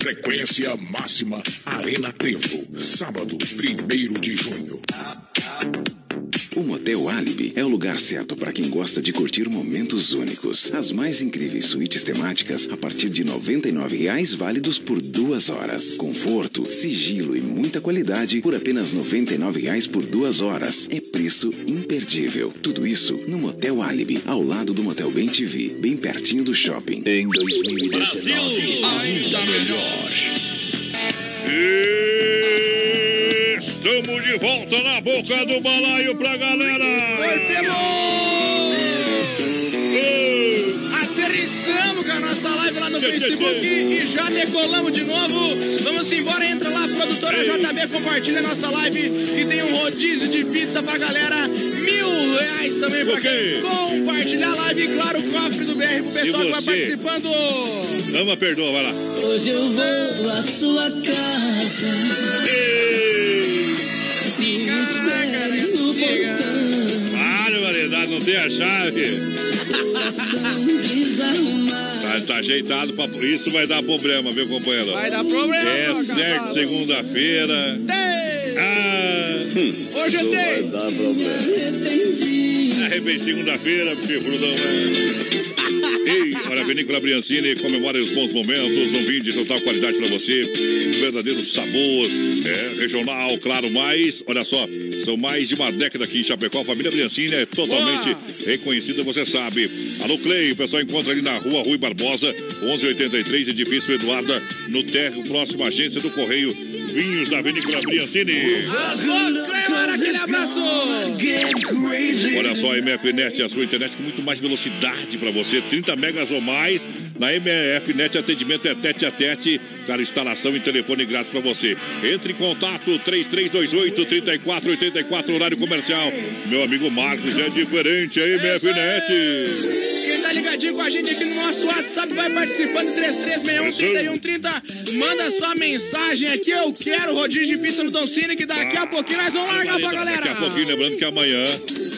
Frequência máxima, Arena Trevo. Sábado, 1 de junho. O Motel Alibi é o lugar certo para quem gosta de curtir momentos únicos. As mais incríveis suítes temáticas a partir de 99 reais válidos por duas horas. Conforto, sigilo e muita qualidade por apenas 99 reais por duas horas. É preço imperdível. Tudo isso no Motel Alibi, ao lado do Motel Bem TV, bem pertinho do shopping. Em 2019, ainda melhor. Estamos de volta na boca do balaio pra galera. Oi, Pelo! Aterrissamos com a nossa live lá no Facebook tchê. e já decolamos de novo. Vamos embora, entra lá, produtora JB, compartilha a nossa live e tem um rodízio de pizza pra galera. Mil reais também pra quem compartilhar a live e, claro, o cofre do BR pro pessoal que vai participando. Ama, perdoa, vai lá. Hoje eu vou à sua casa. E Para, variedade, não tem a chave. Tá, tá ajeitado pra. Isso vai dar problema, viu, companheiro? Vai dar problema, É certo, segunda-feira. Ah, Hoje eu tenho. Dá problema. Arrepende segunda-feira, porque frudão. Ei, olha, a Vinícola Briancini comemora os bons momentos, um vinho de total qualidade para você, um verdadeiro sabor, é, regional, claro, mas, olha só, são mais de uma década aqui em Chapecó, a família Briancini é totalmente reconhecida, você sabe. Alô, Clay, o pessoal encontra ali na rua Rui Barbosa, 1183, edifício Eduarda, no térreo, próxima agência do Correio, vinhos da Vinícola Briancini. Cleomar, aquele abraço. Olha só, MFNet, a sua internet com muito mais velocidade para você, 30 megas ou mais. Na MFNet, atendimento é tete a tete, cara, instalação e telefone grátis para você. Entre em contato, 3328-3484, horário comercial. Meu amigo Marcos, é diferente, a MFNet. Tá ligadinho com a gente aqui no nosso WhatsApp vai participando 3361-3130. Manda sua mensagem aqui. Eu quero rodízio de pizza no Don Cine, que daqui a pouquinho nós vamos largar pra galera. Daqui a pouquinho, lembrando que amanhã,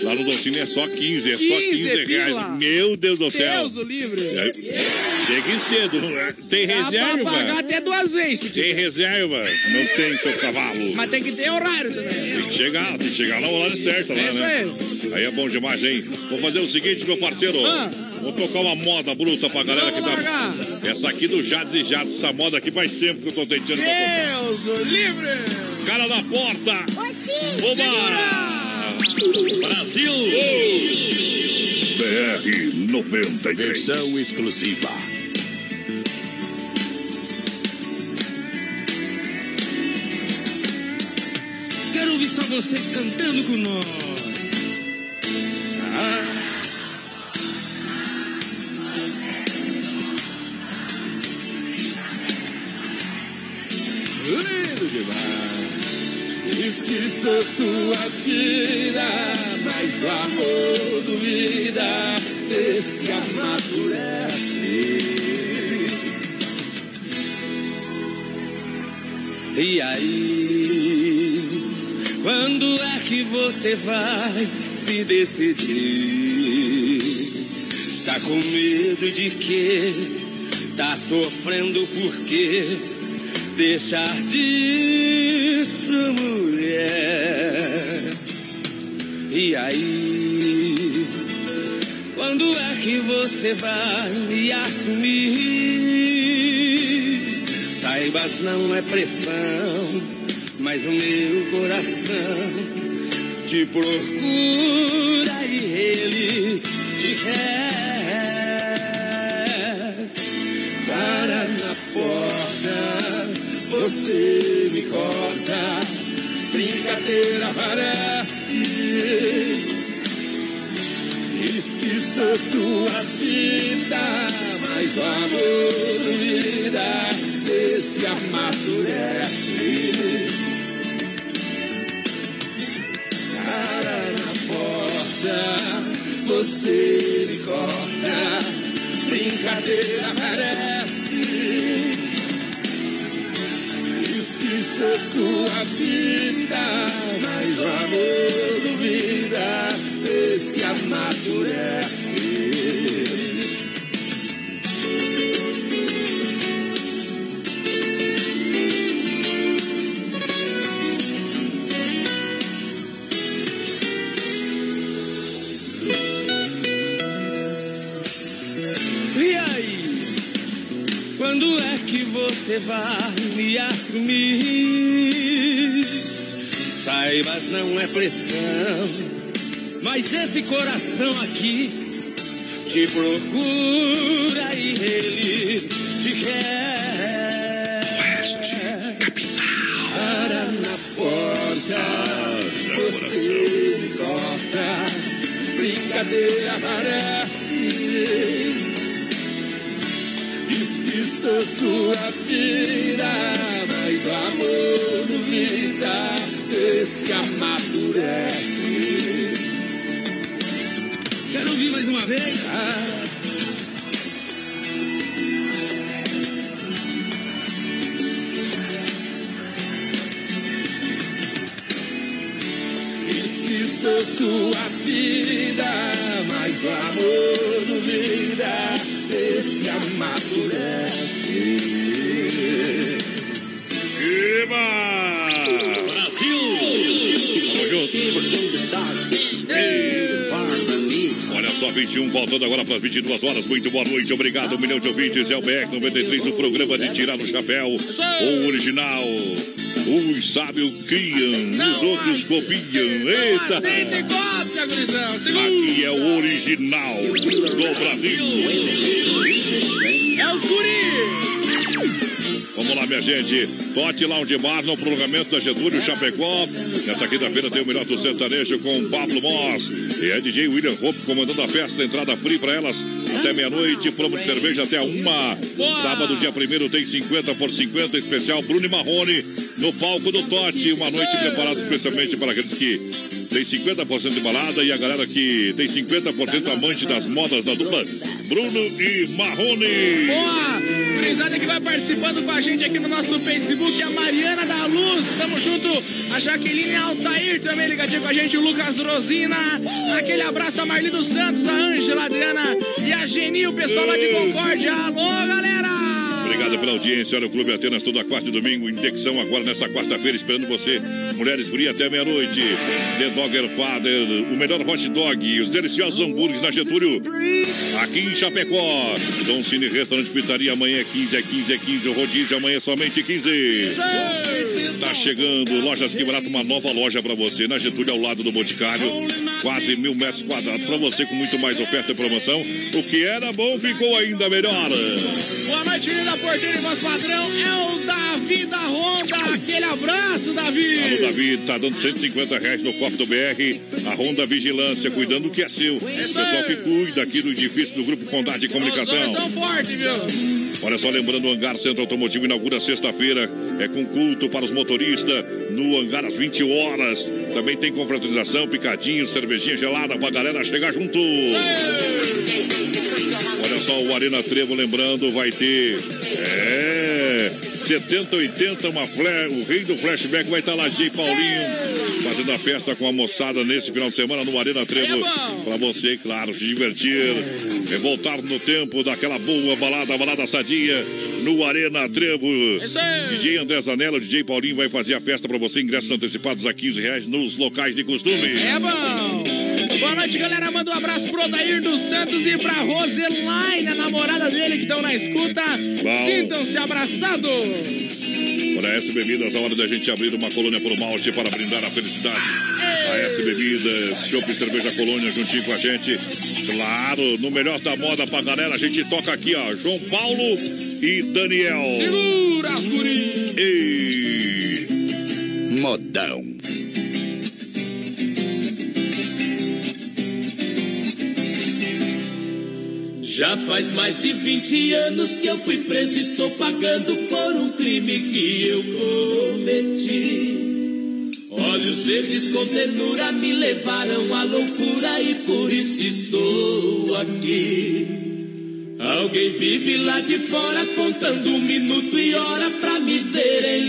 lá no Doncini é só 15, é só 15 15 pila. reais. Meu Deus do céu. Deus o livre. É, Chegue cedo, tem Dá pra pagar reserva. até duas vezes. Tem reserva, não tem seu cavalo. Mas tem que ter horário também. Tem que chegar, tem que chegar na hora certa lá, É isso né? Aí é bom demais, hein? Vou fazer o seguinte, meu parceiro. Ah. Vou tocar uma moda bruta pra galera Vamos que tá. largar. Essa aqui do Jades e Jades, essa moda aqui faz tempo que eu tô tentando pra tocar. Deus o livre. Cara da porta! Oba! Brasil! BR 93. Versão exclusiva. Quero ouvir só vocês cantando com nós. Demais. Sou sua vida, mas do amor duvida, esse amadurece. E aí, quando é que você vai se decidir? Tá com medo de quê? Tá sofrendo por quê? Deixar disso, mulher. E aí, quando é que você vai me assumir? Saibas, não é pressão, mas o meu coração te procura e ele te quer. Para na porta, você me corta, brincadeira parece. Diz que sou sua vida, mas o amor vida esse amadurece. Cara na porta, você me corta, brincadeira parece. Sou sua vida, mas o amor duvida, esse amadurece. E aí? Quando é que você vai me assumir? Saibas, não é pressão, mas esse coração aqui te procura e ele te quer. Oeste, capital. Para na porta, você me corta, brincadeira parece. Sou sua vida, mas o amor duvida, esse amadurece. Quero ouvir mais uma vez. Que sou sua vida, mas o amor duvida, 21, voltando agora para as 22 horas. Muito boa noite, obrigado. Um milhão de ouvintes. É o BR-93, o programa de tirar o chapéu. O original. Uns sábios criam, os outros copiam. Eita! Aqui é o original do Brasil. Minha gente. Tote Lounge Bar no prolongamento da Getúlio Chapecó. Nessa quinta-feira tem o melhor do sertanejo com Pablo Moss. E é DJ William Hope comandando a festa. Entrada free para elas até meia-noite. Promo de cerveja até uma. Sábado, dia 1 tem 50 por 50 especial Bruno Marrone no palco do Tote. Uma noite preparada especialmente para aqueles que tem 50% de balada e a galera que tem 50% amante das modas da dupla Bruno e Marrone. Boa! Gurizada que vai participando com a gente aqui no nosso Facebook, a Mariana da Luz, tamo junto. A Jaqueline Altair também ligadinha com a gente, o Lucas Rosina. Aquele abraço a Marli dos Santos, a Ângela, Adriana e a Geni, o pessoal lá de Concórdia. Alô, galera! Obrigado pela audiência. Olha o Clube Atenas toda quarta e domingo. Indexão agora nessa quarta-feira, esperando você. Mulheres Fria até meia-noite. The Dogger Father, o melhor hot dog, os deliciosos hambúrgueres na Getúlio. Aqui em Chapecó. Dom Cine Restaurante Pizzaria. Amanhã é 15, é 15, é 15. O rodízio amanhã é somente 15. Tá chegando. Lojas Que Barato, uma nova loja pra você. Na Getúlio, ao lado do Boticário. Quase mil metros quadrados pra você, com muito mais oferta e promoção. O que era bom ficou ainda melhor. Boa noite, linda porteira e voz padrão. É o Davi da Honda. Aquele abraço, Davi. Alô, Davi, tá dando 150 reais no copo do BR. A Honda Vigilância, cuidando do que é seu. Pessoal que cuida aqui do edifício do Grupo Condade de Comunicação. são fortes, viu? Olha só, lembrando, o Hangar Centro Automotivo inaugura sexta-feira. É com culto para os motoristas no hangar às 20 horas. Também tem confraternização, picadinho, cervejinha gelada pra galera chegar junto. Olha só, o Arena Trevo, lembrando, vai ter. É. 70, 80, uma fle... o rei do flashback vai estar lá, J. Paulinho, fazendo a festa com a moçada nesse final de semana no Arena Trevo. Pra você, claro, se divertir, é voltar no tempo daquela boa balada, balada sadia, no Arena Trevo. DJ André Zanella, DJ Paulinho vai fazer a festa pra você, ingressos antecipados a 15 reais nos locais de costume. É bom. Boa noite, galera. Manda um abraço pro Odair dos Santos e pra Roselaine, a namorada dele que estão na escuta. Sintam-se abraçados. A S Bebidas, a hora da gente abrir uma colônia por malte para brindar a felicidade. A S Bebidas, Chopp e Cerveja Colônia juntinho com a gente. Claro, no melhor da moda pra galera, a gente toca aqui, ó. João Paulo e Daniel. Segura as guri. E... Modão. Já faz mais de 20 anos que eu fui preso, estou pagando por um crime que eu cometi. Olhos verdes com ternura me levaram à loucura e por isso estou aqui. Alguém vive lá de fora contando um minuto e hora pra me ver em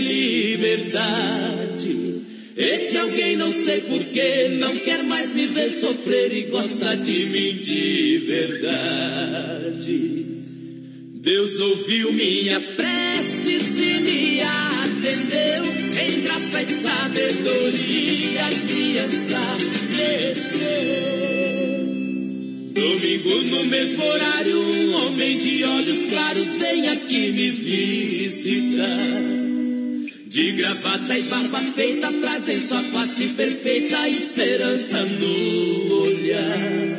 liberdade. Esse alguém não sei porquê, não quer mais me ver sofrer e gosta de mim de verdade. Deus ouviu minhas preces e me atendeu. Em graça e sabedoria, a criança cresceu. Domingo no mesmo horário, um homem de olhos claros vem aqui me visitar. De gravata e barba feita, trazem sua face perfeita, esperança no olhar.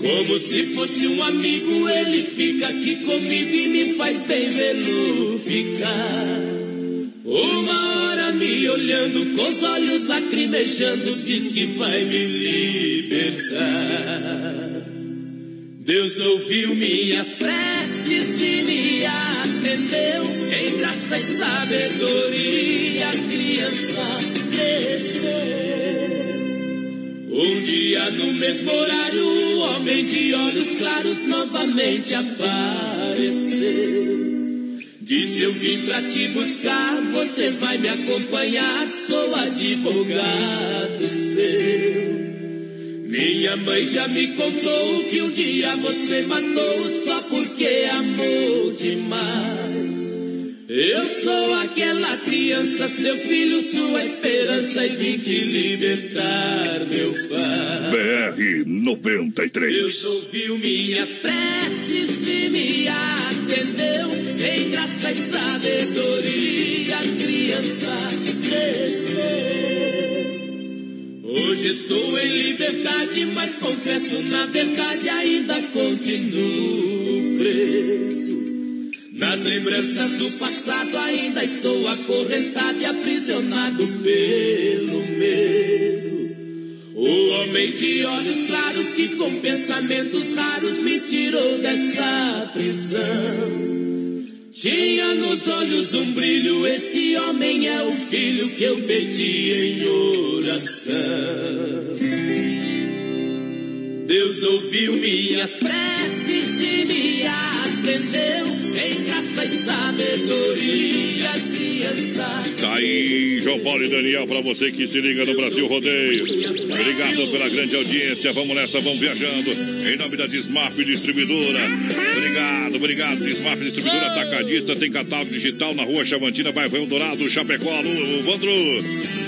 Como se fosse um amigo, ele fica aqui comigo e me faz bem vê-lo ficar. Uma hora me olhando com os olhos lacrimejando, diz que vai me libertar. Deus ouviu minhas preces e me atendeu. Em graça e sabedoria, a criança cresceu. Um dia no mesmo horário, o homem de olhos claros novamente apareceu. Disse eu vim pra te buscar, você vai me acompanhar, sou advogado seu. Minha mãe já me contou que um dia você matou só porque amou demais. Eu sou aquela criança, seu filho, sua esperança, e vim te libertar, meu pai. BR 93. Deus ouviu minhas preces e me Hoje estou em liberdade, mas confesso, na verdade, ainda continuo preso. Nas lembranças do passado ainda estou acorrentado e aprisionado pelo medo. O homem de olhos claros que com pensamentos raros me tirou dessa prisão. Tinha nos olhos um brilho, esse homem é o filho que eu pedi em oração. Deus ouviu minhas preces e me atendeu. Em graça e sabedoria. Tá aí, João Paulo e Daniel, pra você que se liga no Brasil Rodeio. Obrigado pela grande audiência. Vamos nessa, vamos viajando. Em nome da Desmaf Distribuidora. Obrigado, obrigado. Desmaf Distribuidora Atacadista. Tem catálogo digital na rua Chavantina, bairro Eldorado, Chapecó, Lu, Vandro.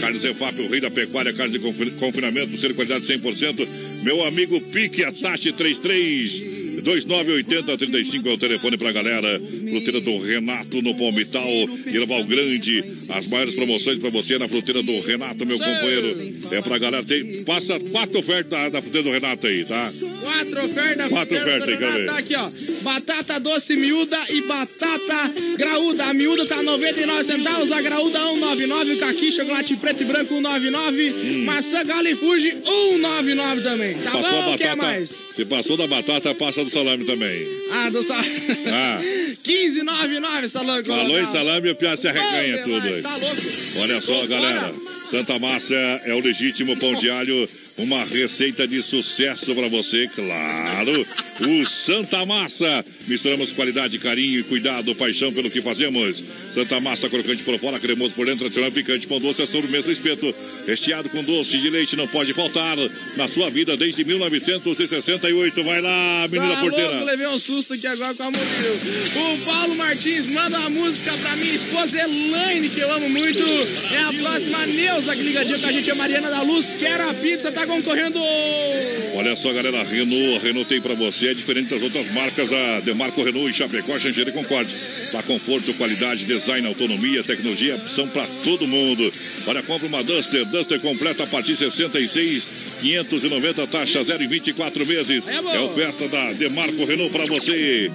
Carnes Efap, o rei da pecuária, carnes de confi- confinamento, ser qualidade 100%. Meu amigo Pique, Atache 33. 2980-35 é o telefone pra galera. Fruteira do Renato no Palmital, Irval Grande. As maiores promoções pra você na fruteira do Renato, meu companheiro. É pra galera. Tem, passa quatro ofertas da, fruteira do Renato aí, tá? Quatro ofertas. Quatro ofertas aí, Renato. Tá aqui, ó. Batata doce miúda e batata graúda. A miúda tá 99 centavos, a graúda 1,99. O caqui, chocolate preto e branco 1,99. Maçã galo e fuji 1,99 também. Tá Hum. Passou bom? a O que é batata. mais? Se passou da batata, passa do salame também. Ah, do sal... Ah. 15,99 salame. Falou em salame, o Piá se arreganha tudo aí. Tá louco? Olha só, Tô galera. fora. Santa Massa é o legítimo pão de alho. Uma receita de sucesso para você, claro. O Santa Massa. Misturamos qualidade, carinho e cuidado, paixão pelo que fazemos. Santa Massa crocante por fora, cremoso por dentro, tradicional picante, pão doce, é sobremesa do espeto. Recheado com doce de leite, não pode faltar na sua vida desde 1968. Vai lá, menina tá porteira. louco, levei um susto aqui agora com a Murilo. O Paulo Martins manda uma música pra minha esposa Elaine, que eu amo muito. É a próxima Neuza que ligadinha com a gente, a Mariana da Luz. Quero a pizza, tá concorrendo. Olha só, galera, Renault, Renault tem pra você, é diferente das outras marcas, a Demarco Renault e Chapecó, e Concorde. Pra conforto, qualidade, design, autonomia, tecnologia, opção pra todo mundo. Olha, compra uma Duster, Duster completa a partir de 66, 590, taxa 0 em 24 meses. É oferta da Demarco Renault pra você.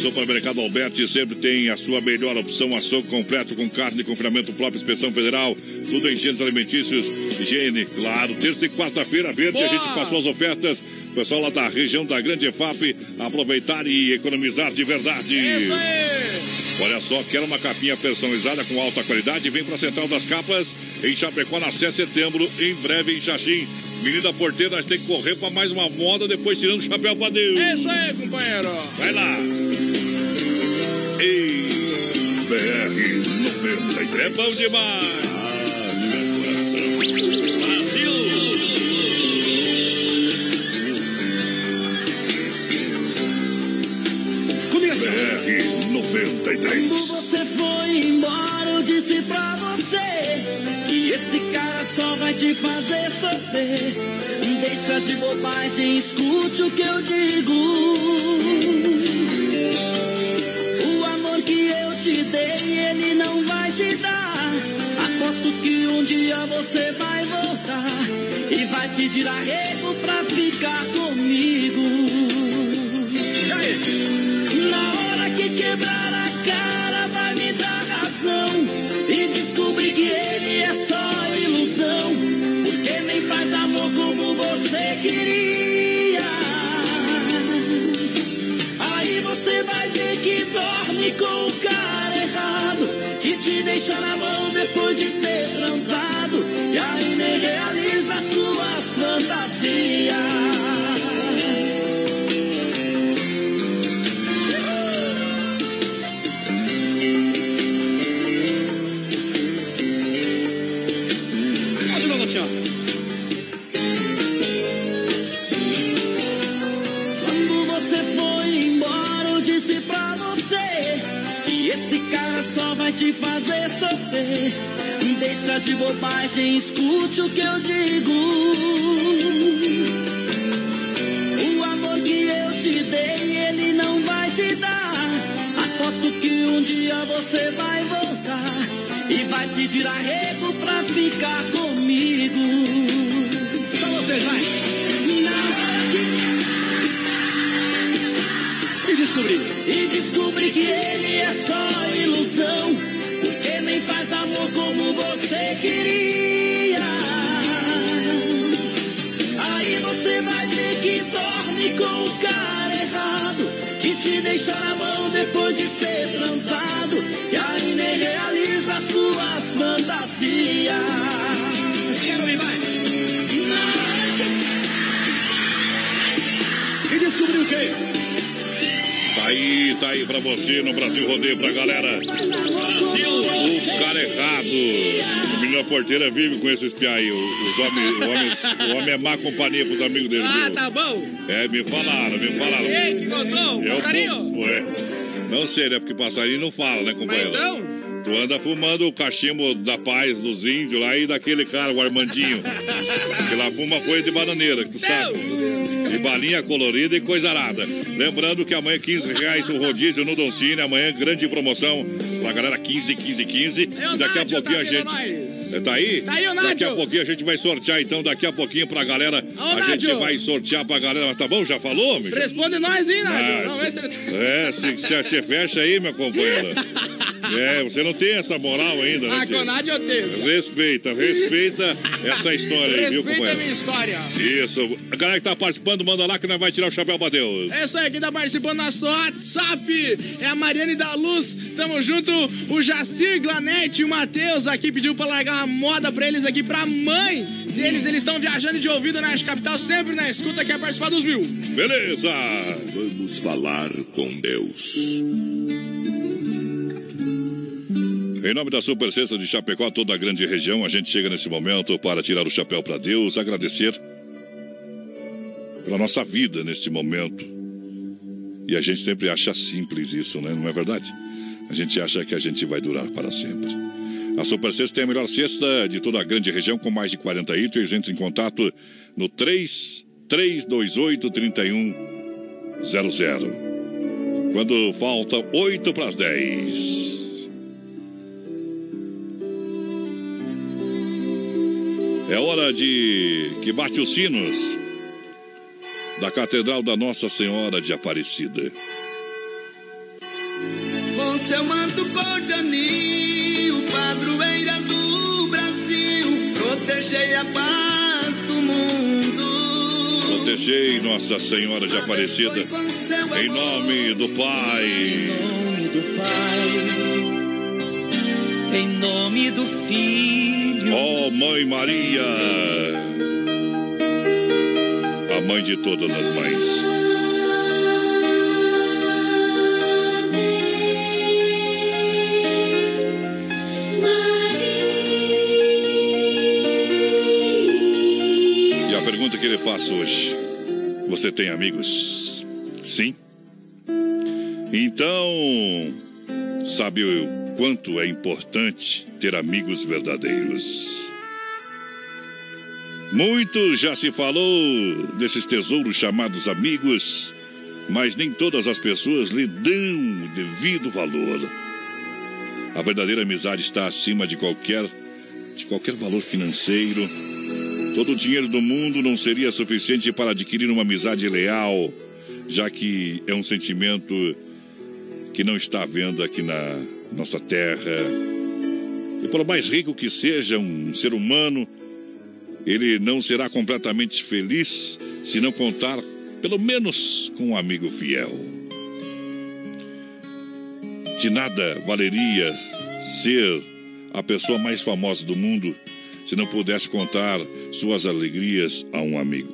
Supermercado Alberti sempre tem a sua melhor opção, açougue completo com carne de confinamento próprio, inspeção federal, tudo em gêneros alimentícios, higiene, claro. Terça e quarta-feira verde, a Boa. gente passou as ofertas. Pessoal lá da região da Grande EFAP, aproveitar e economizar de verdade. Isso aí. Olha só, quer uma capinha personalizada com alta qualidade? Vem para a Central das Capas, em Chapecó, na 6 de setembro, em breve em Xaxim. Menina Porteira, nós temos que correr para mais uma moda, depois tirando o chapéu para Deus. É isso aí, companheiro. Vai lá. Ei, BR 93. É bom demais. 93. Quando você foi embora, eu disse pra você que esse cara só vai te fazer sofrer. Deixa de bobagem, escute o que eu digo. O amor que eu te dei, ele não vai te dar. Aposto que um dia você vai voltar e vai pedir arrego pra ficar comigo. Na hora que quebrar a cara, vai me dar razão e descobrir que ele é só ilusão. Porque nem faz amor como você queria. Aí você vai ver que dorme com o cara errado. Que te deixa na mão depois de ter transado. E nem realiza suas fantasias. Só vai te fazer sofrer. Deixa de bobagem, escute o que eu digo. O amor que eu te dei, ele não vai te dar. Aposto que um dia você vai voltar e vai pedir arrego pra ficar comigo. Só vocês, vai. Descobri. E descobri que ele é só ilusão. Porque nem faz amor como você queria. Aí você vai ver que dorme com o cara errado. Que te deixa na mão depois de ter transado. E aí nem realiza suas fantasias. Quero vai. E descobriu o quê? Tá aí, tá aí pra você no Brasil Rodeio pra galera. Brasil, o cara errado. O menino porteira vive com esse espiar aí. Os homens, o, homem, o homem é má companhia pros amigos dele. Ah, viu? tá bom. É, me falaram, me falaram. Ei, que contou? Eu, Passarinho? Ué, não sei, né? Porque passarinho não fala, né, companheiro? Mas então? Tu anda fumando o cachimbo da paz dos índios lá e daquele cara, o Armandinho. que lá fuma folha de bananeira, que tu sabe. E balinha colorida e coisa arada. Lembrando que amanhã 15 reais o rodízio no Doncini. Amanhã grande promoção pra galera 15, 15, 15. É Daqui a pouquinho a tá gente. É, Tá aí? Tá aí o Daqui a pouquinho a gente vai sortear, então, daqui a pouquinho pra galera. Ô, a gente Nádio. vai sortear pra galera. Mas tá bom? Já falou, amigo? Responde nós, hein, Nádio? Vamos ver se ele... É, se, se você fecha aí, minha companheira. É, você não tem essa moral ainda, né? Ah, Nádio eu tenho. Respeita, respeita essa história aí, viu, Respeita a companheiro? minha história. Isso. A galera que tá participando, manda lá que nós vai tirar o chapéu pra Deus. É isso aí, quem tá participando do nosso WhatsApp é a Mariane da Luz. Tamo junto. O Jacir Glanete e o Matheus aqui pediu pra largar uma moda pra eles aqui, pra mãe deles. Eles estão viajando de ouvido na capital, sempre na escuta, quer participar dos mil. Beleza. Vamos falar com Deus. Em nome da Super Sexta de Chapecó, toda a grande região, a gente chega nesse momento para tirar o chapéu para Deus, agradecer pela nossa vida neste momento. E a gente sempre acha simples isso, né? Não é verdade? A gente acha que a gente vai durar para sempre. A Super tem a melhor cesta de toda a grande região, com mais de 40 itens. Entre em contato no 3 328 3100. Quando falta 8 para as 10. É hora de que bate os sinos da Catedral da Nossa Senhora de Aparecida. Com seu manto cor de anil, padroeira do Brasil, protegei a paz do mundo. Protegei Nossa Senhora de Aparecida em nome do Pai. Em nome do Pai, em nome do Filho. Oh, Mãe Maria, a mãe de todas as mães. E a pergunta que ele faz hoje: Você tem amigos? Sim. Então, sabe o quanto é importante ter amigos verdadeiros? Muito já se falou desses tesouros chamados amigos, mas nem todas as pessoas lhe dão o devido valor. A verdadeira amizade está acima de qualquer de qualquer valor financeiro. Todo o dinheiro do mundo não seria suficiente para adquirir uma amizade leal, já que é um sentimento que não está à venda aqui na nossa terra. E por mais rico que seja um ser humano, ele não será completamente feliz se não contar, pelo menos, com um amigo fiel. De nada valeria ser a pessoa mais famosa do mundo se não pudesse contar suas alegrias a um amigo.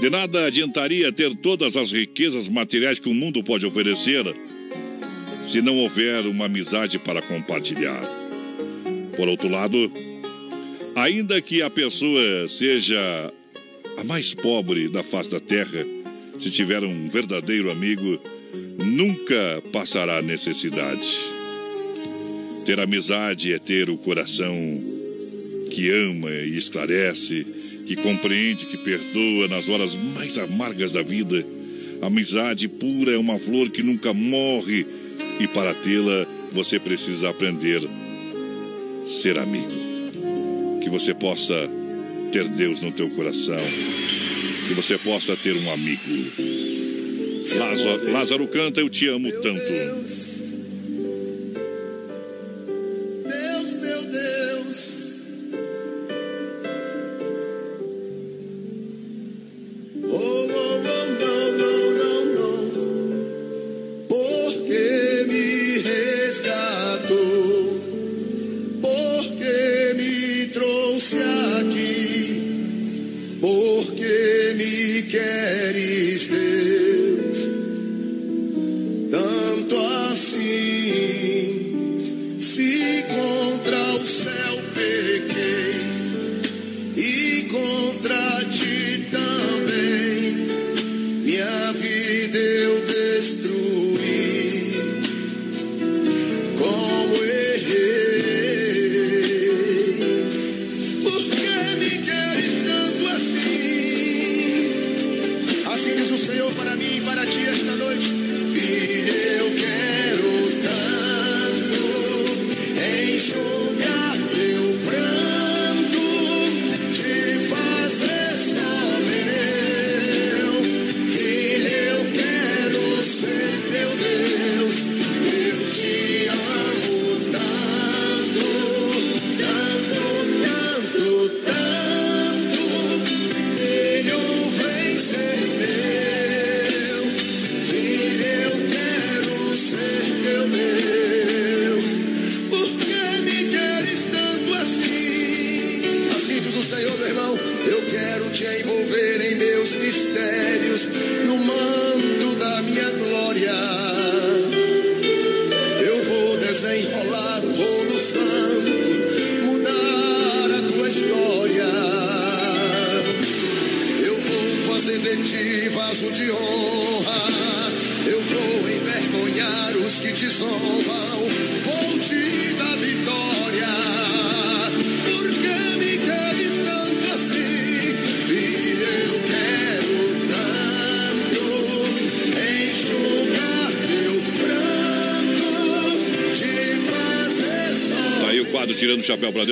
De nada adiantaria ter todas as riquezas materiais que o mundo pode oferecer se não houver uma amizade para compartilhar. Por outro lado, ainda que a pessoa seja a mais pobre da face da terra, se tiver um verdadeiro amigo, nunca passará necessidade. Ter amizade é ter o coração que ama e esclarece, que compreende, que perdoa nas horas mais amargas da vida. Amizade pura é uma flor que nunca morre e para tê-la você precisa aprender a ser amigo. Que você possa ter Deus no teu coração, que você possa ter um amigo. Lázaro, Lázaro canta, eu te amo tanto.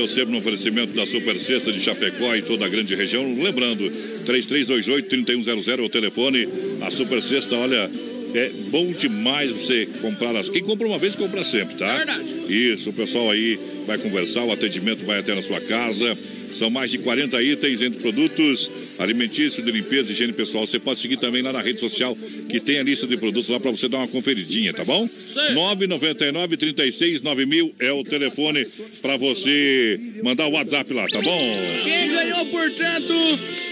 Deus, sempre no oferecimento da Super Sexta de Chapecó e toda a grande região. Lembrando, 3328-3100 é o telefone. A Super Sexta, olha, é bom demais você comprar as. Quem compra uma vez, compra sempre, tá? Verdade. Isso, o pessoal aí vai conversar, o atendimento vai até na sua casa. São mais de 40 itens entre produtos alimentícios, de limpeza e higiene pessoal. Você pode seguir também lá na rede social, que tem a lista de produtos lá para você dar uma conferidinha, tá bom? Sim. 999 36 9000 é o telefone para você mandar o WhatsApp lá, tá bom? Quem ganhou, portanto?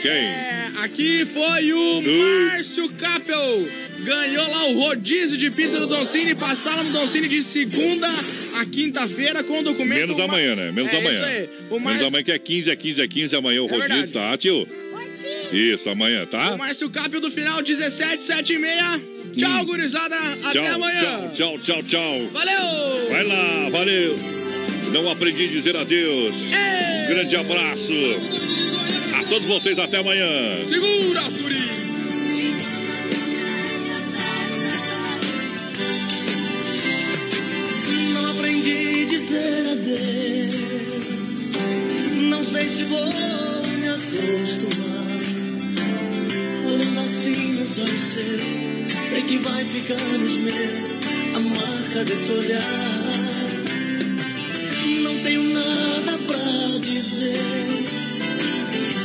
Quem? É, aqui foi o Márcio Capel. Ganhou lá o rodízio de pizza do Doncini. Passaram no Doncini de segunda a quinta-feira com o documento. Menos amanhã, né? Menos é amanhã. Menos amanhã que é 15, é 15, é 15. Amanhã o é rodízio, verdade. tá, tio? Isso, amanhã, tá? O Márcio Capio do final 1776. Tchau, gurizada. Até Tchau, amanhã. tchau, tchau, tchau, tchau. Valeu! Vai lá, valeu. Não aprendi a dizer adeus. Grande abraço. A todos vocês, até amanhã. Segura as guri. Não aprendi a dizer adeus. Não sei se vou acostumar. Olhando assim nos olhos seus, sei que vai ficar nos meus a marca desse olhar. Não tenho nada pra dizer.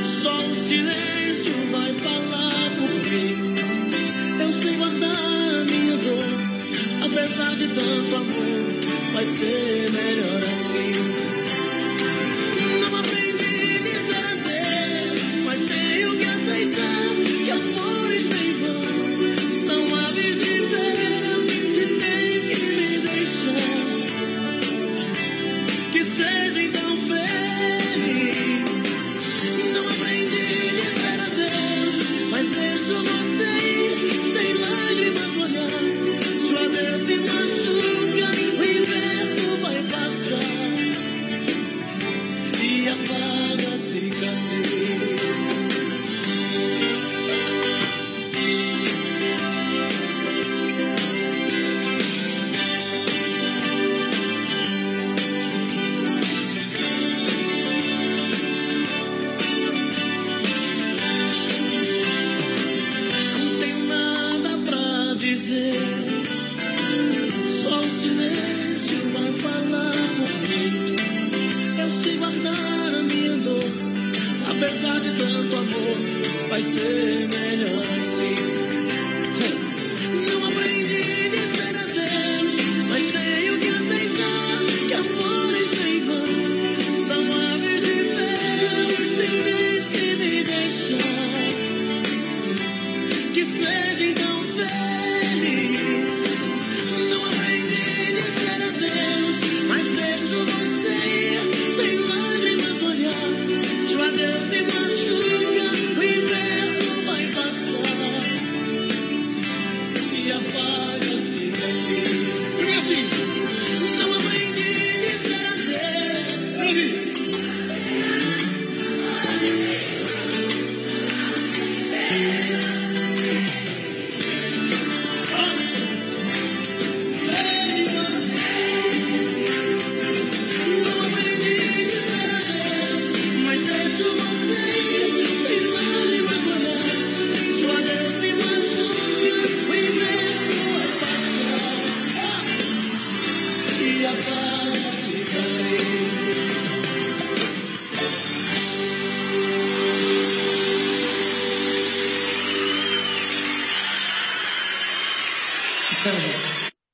Só o silêncio vai falar por mim. Eu sei guardar a minha dor. Apesar de tanto amor, vai ser melhor assim.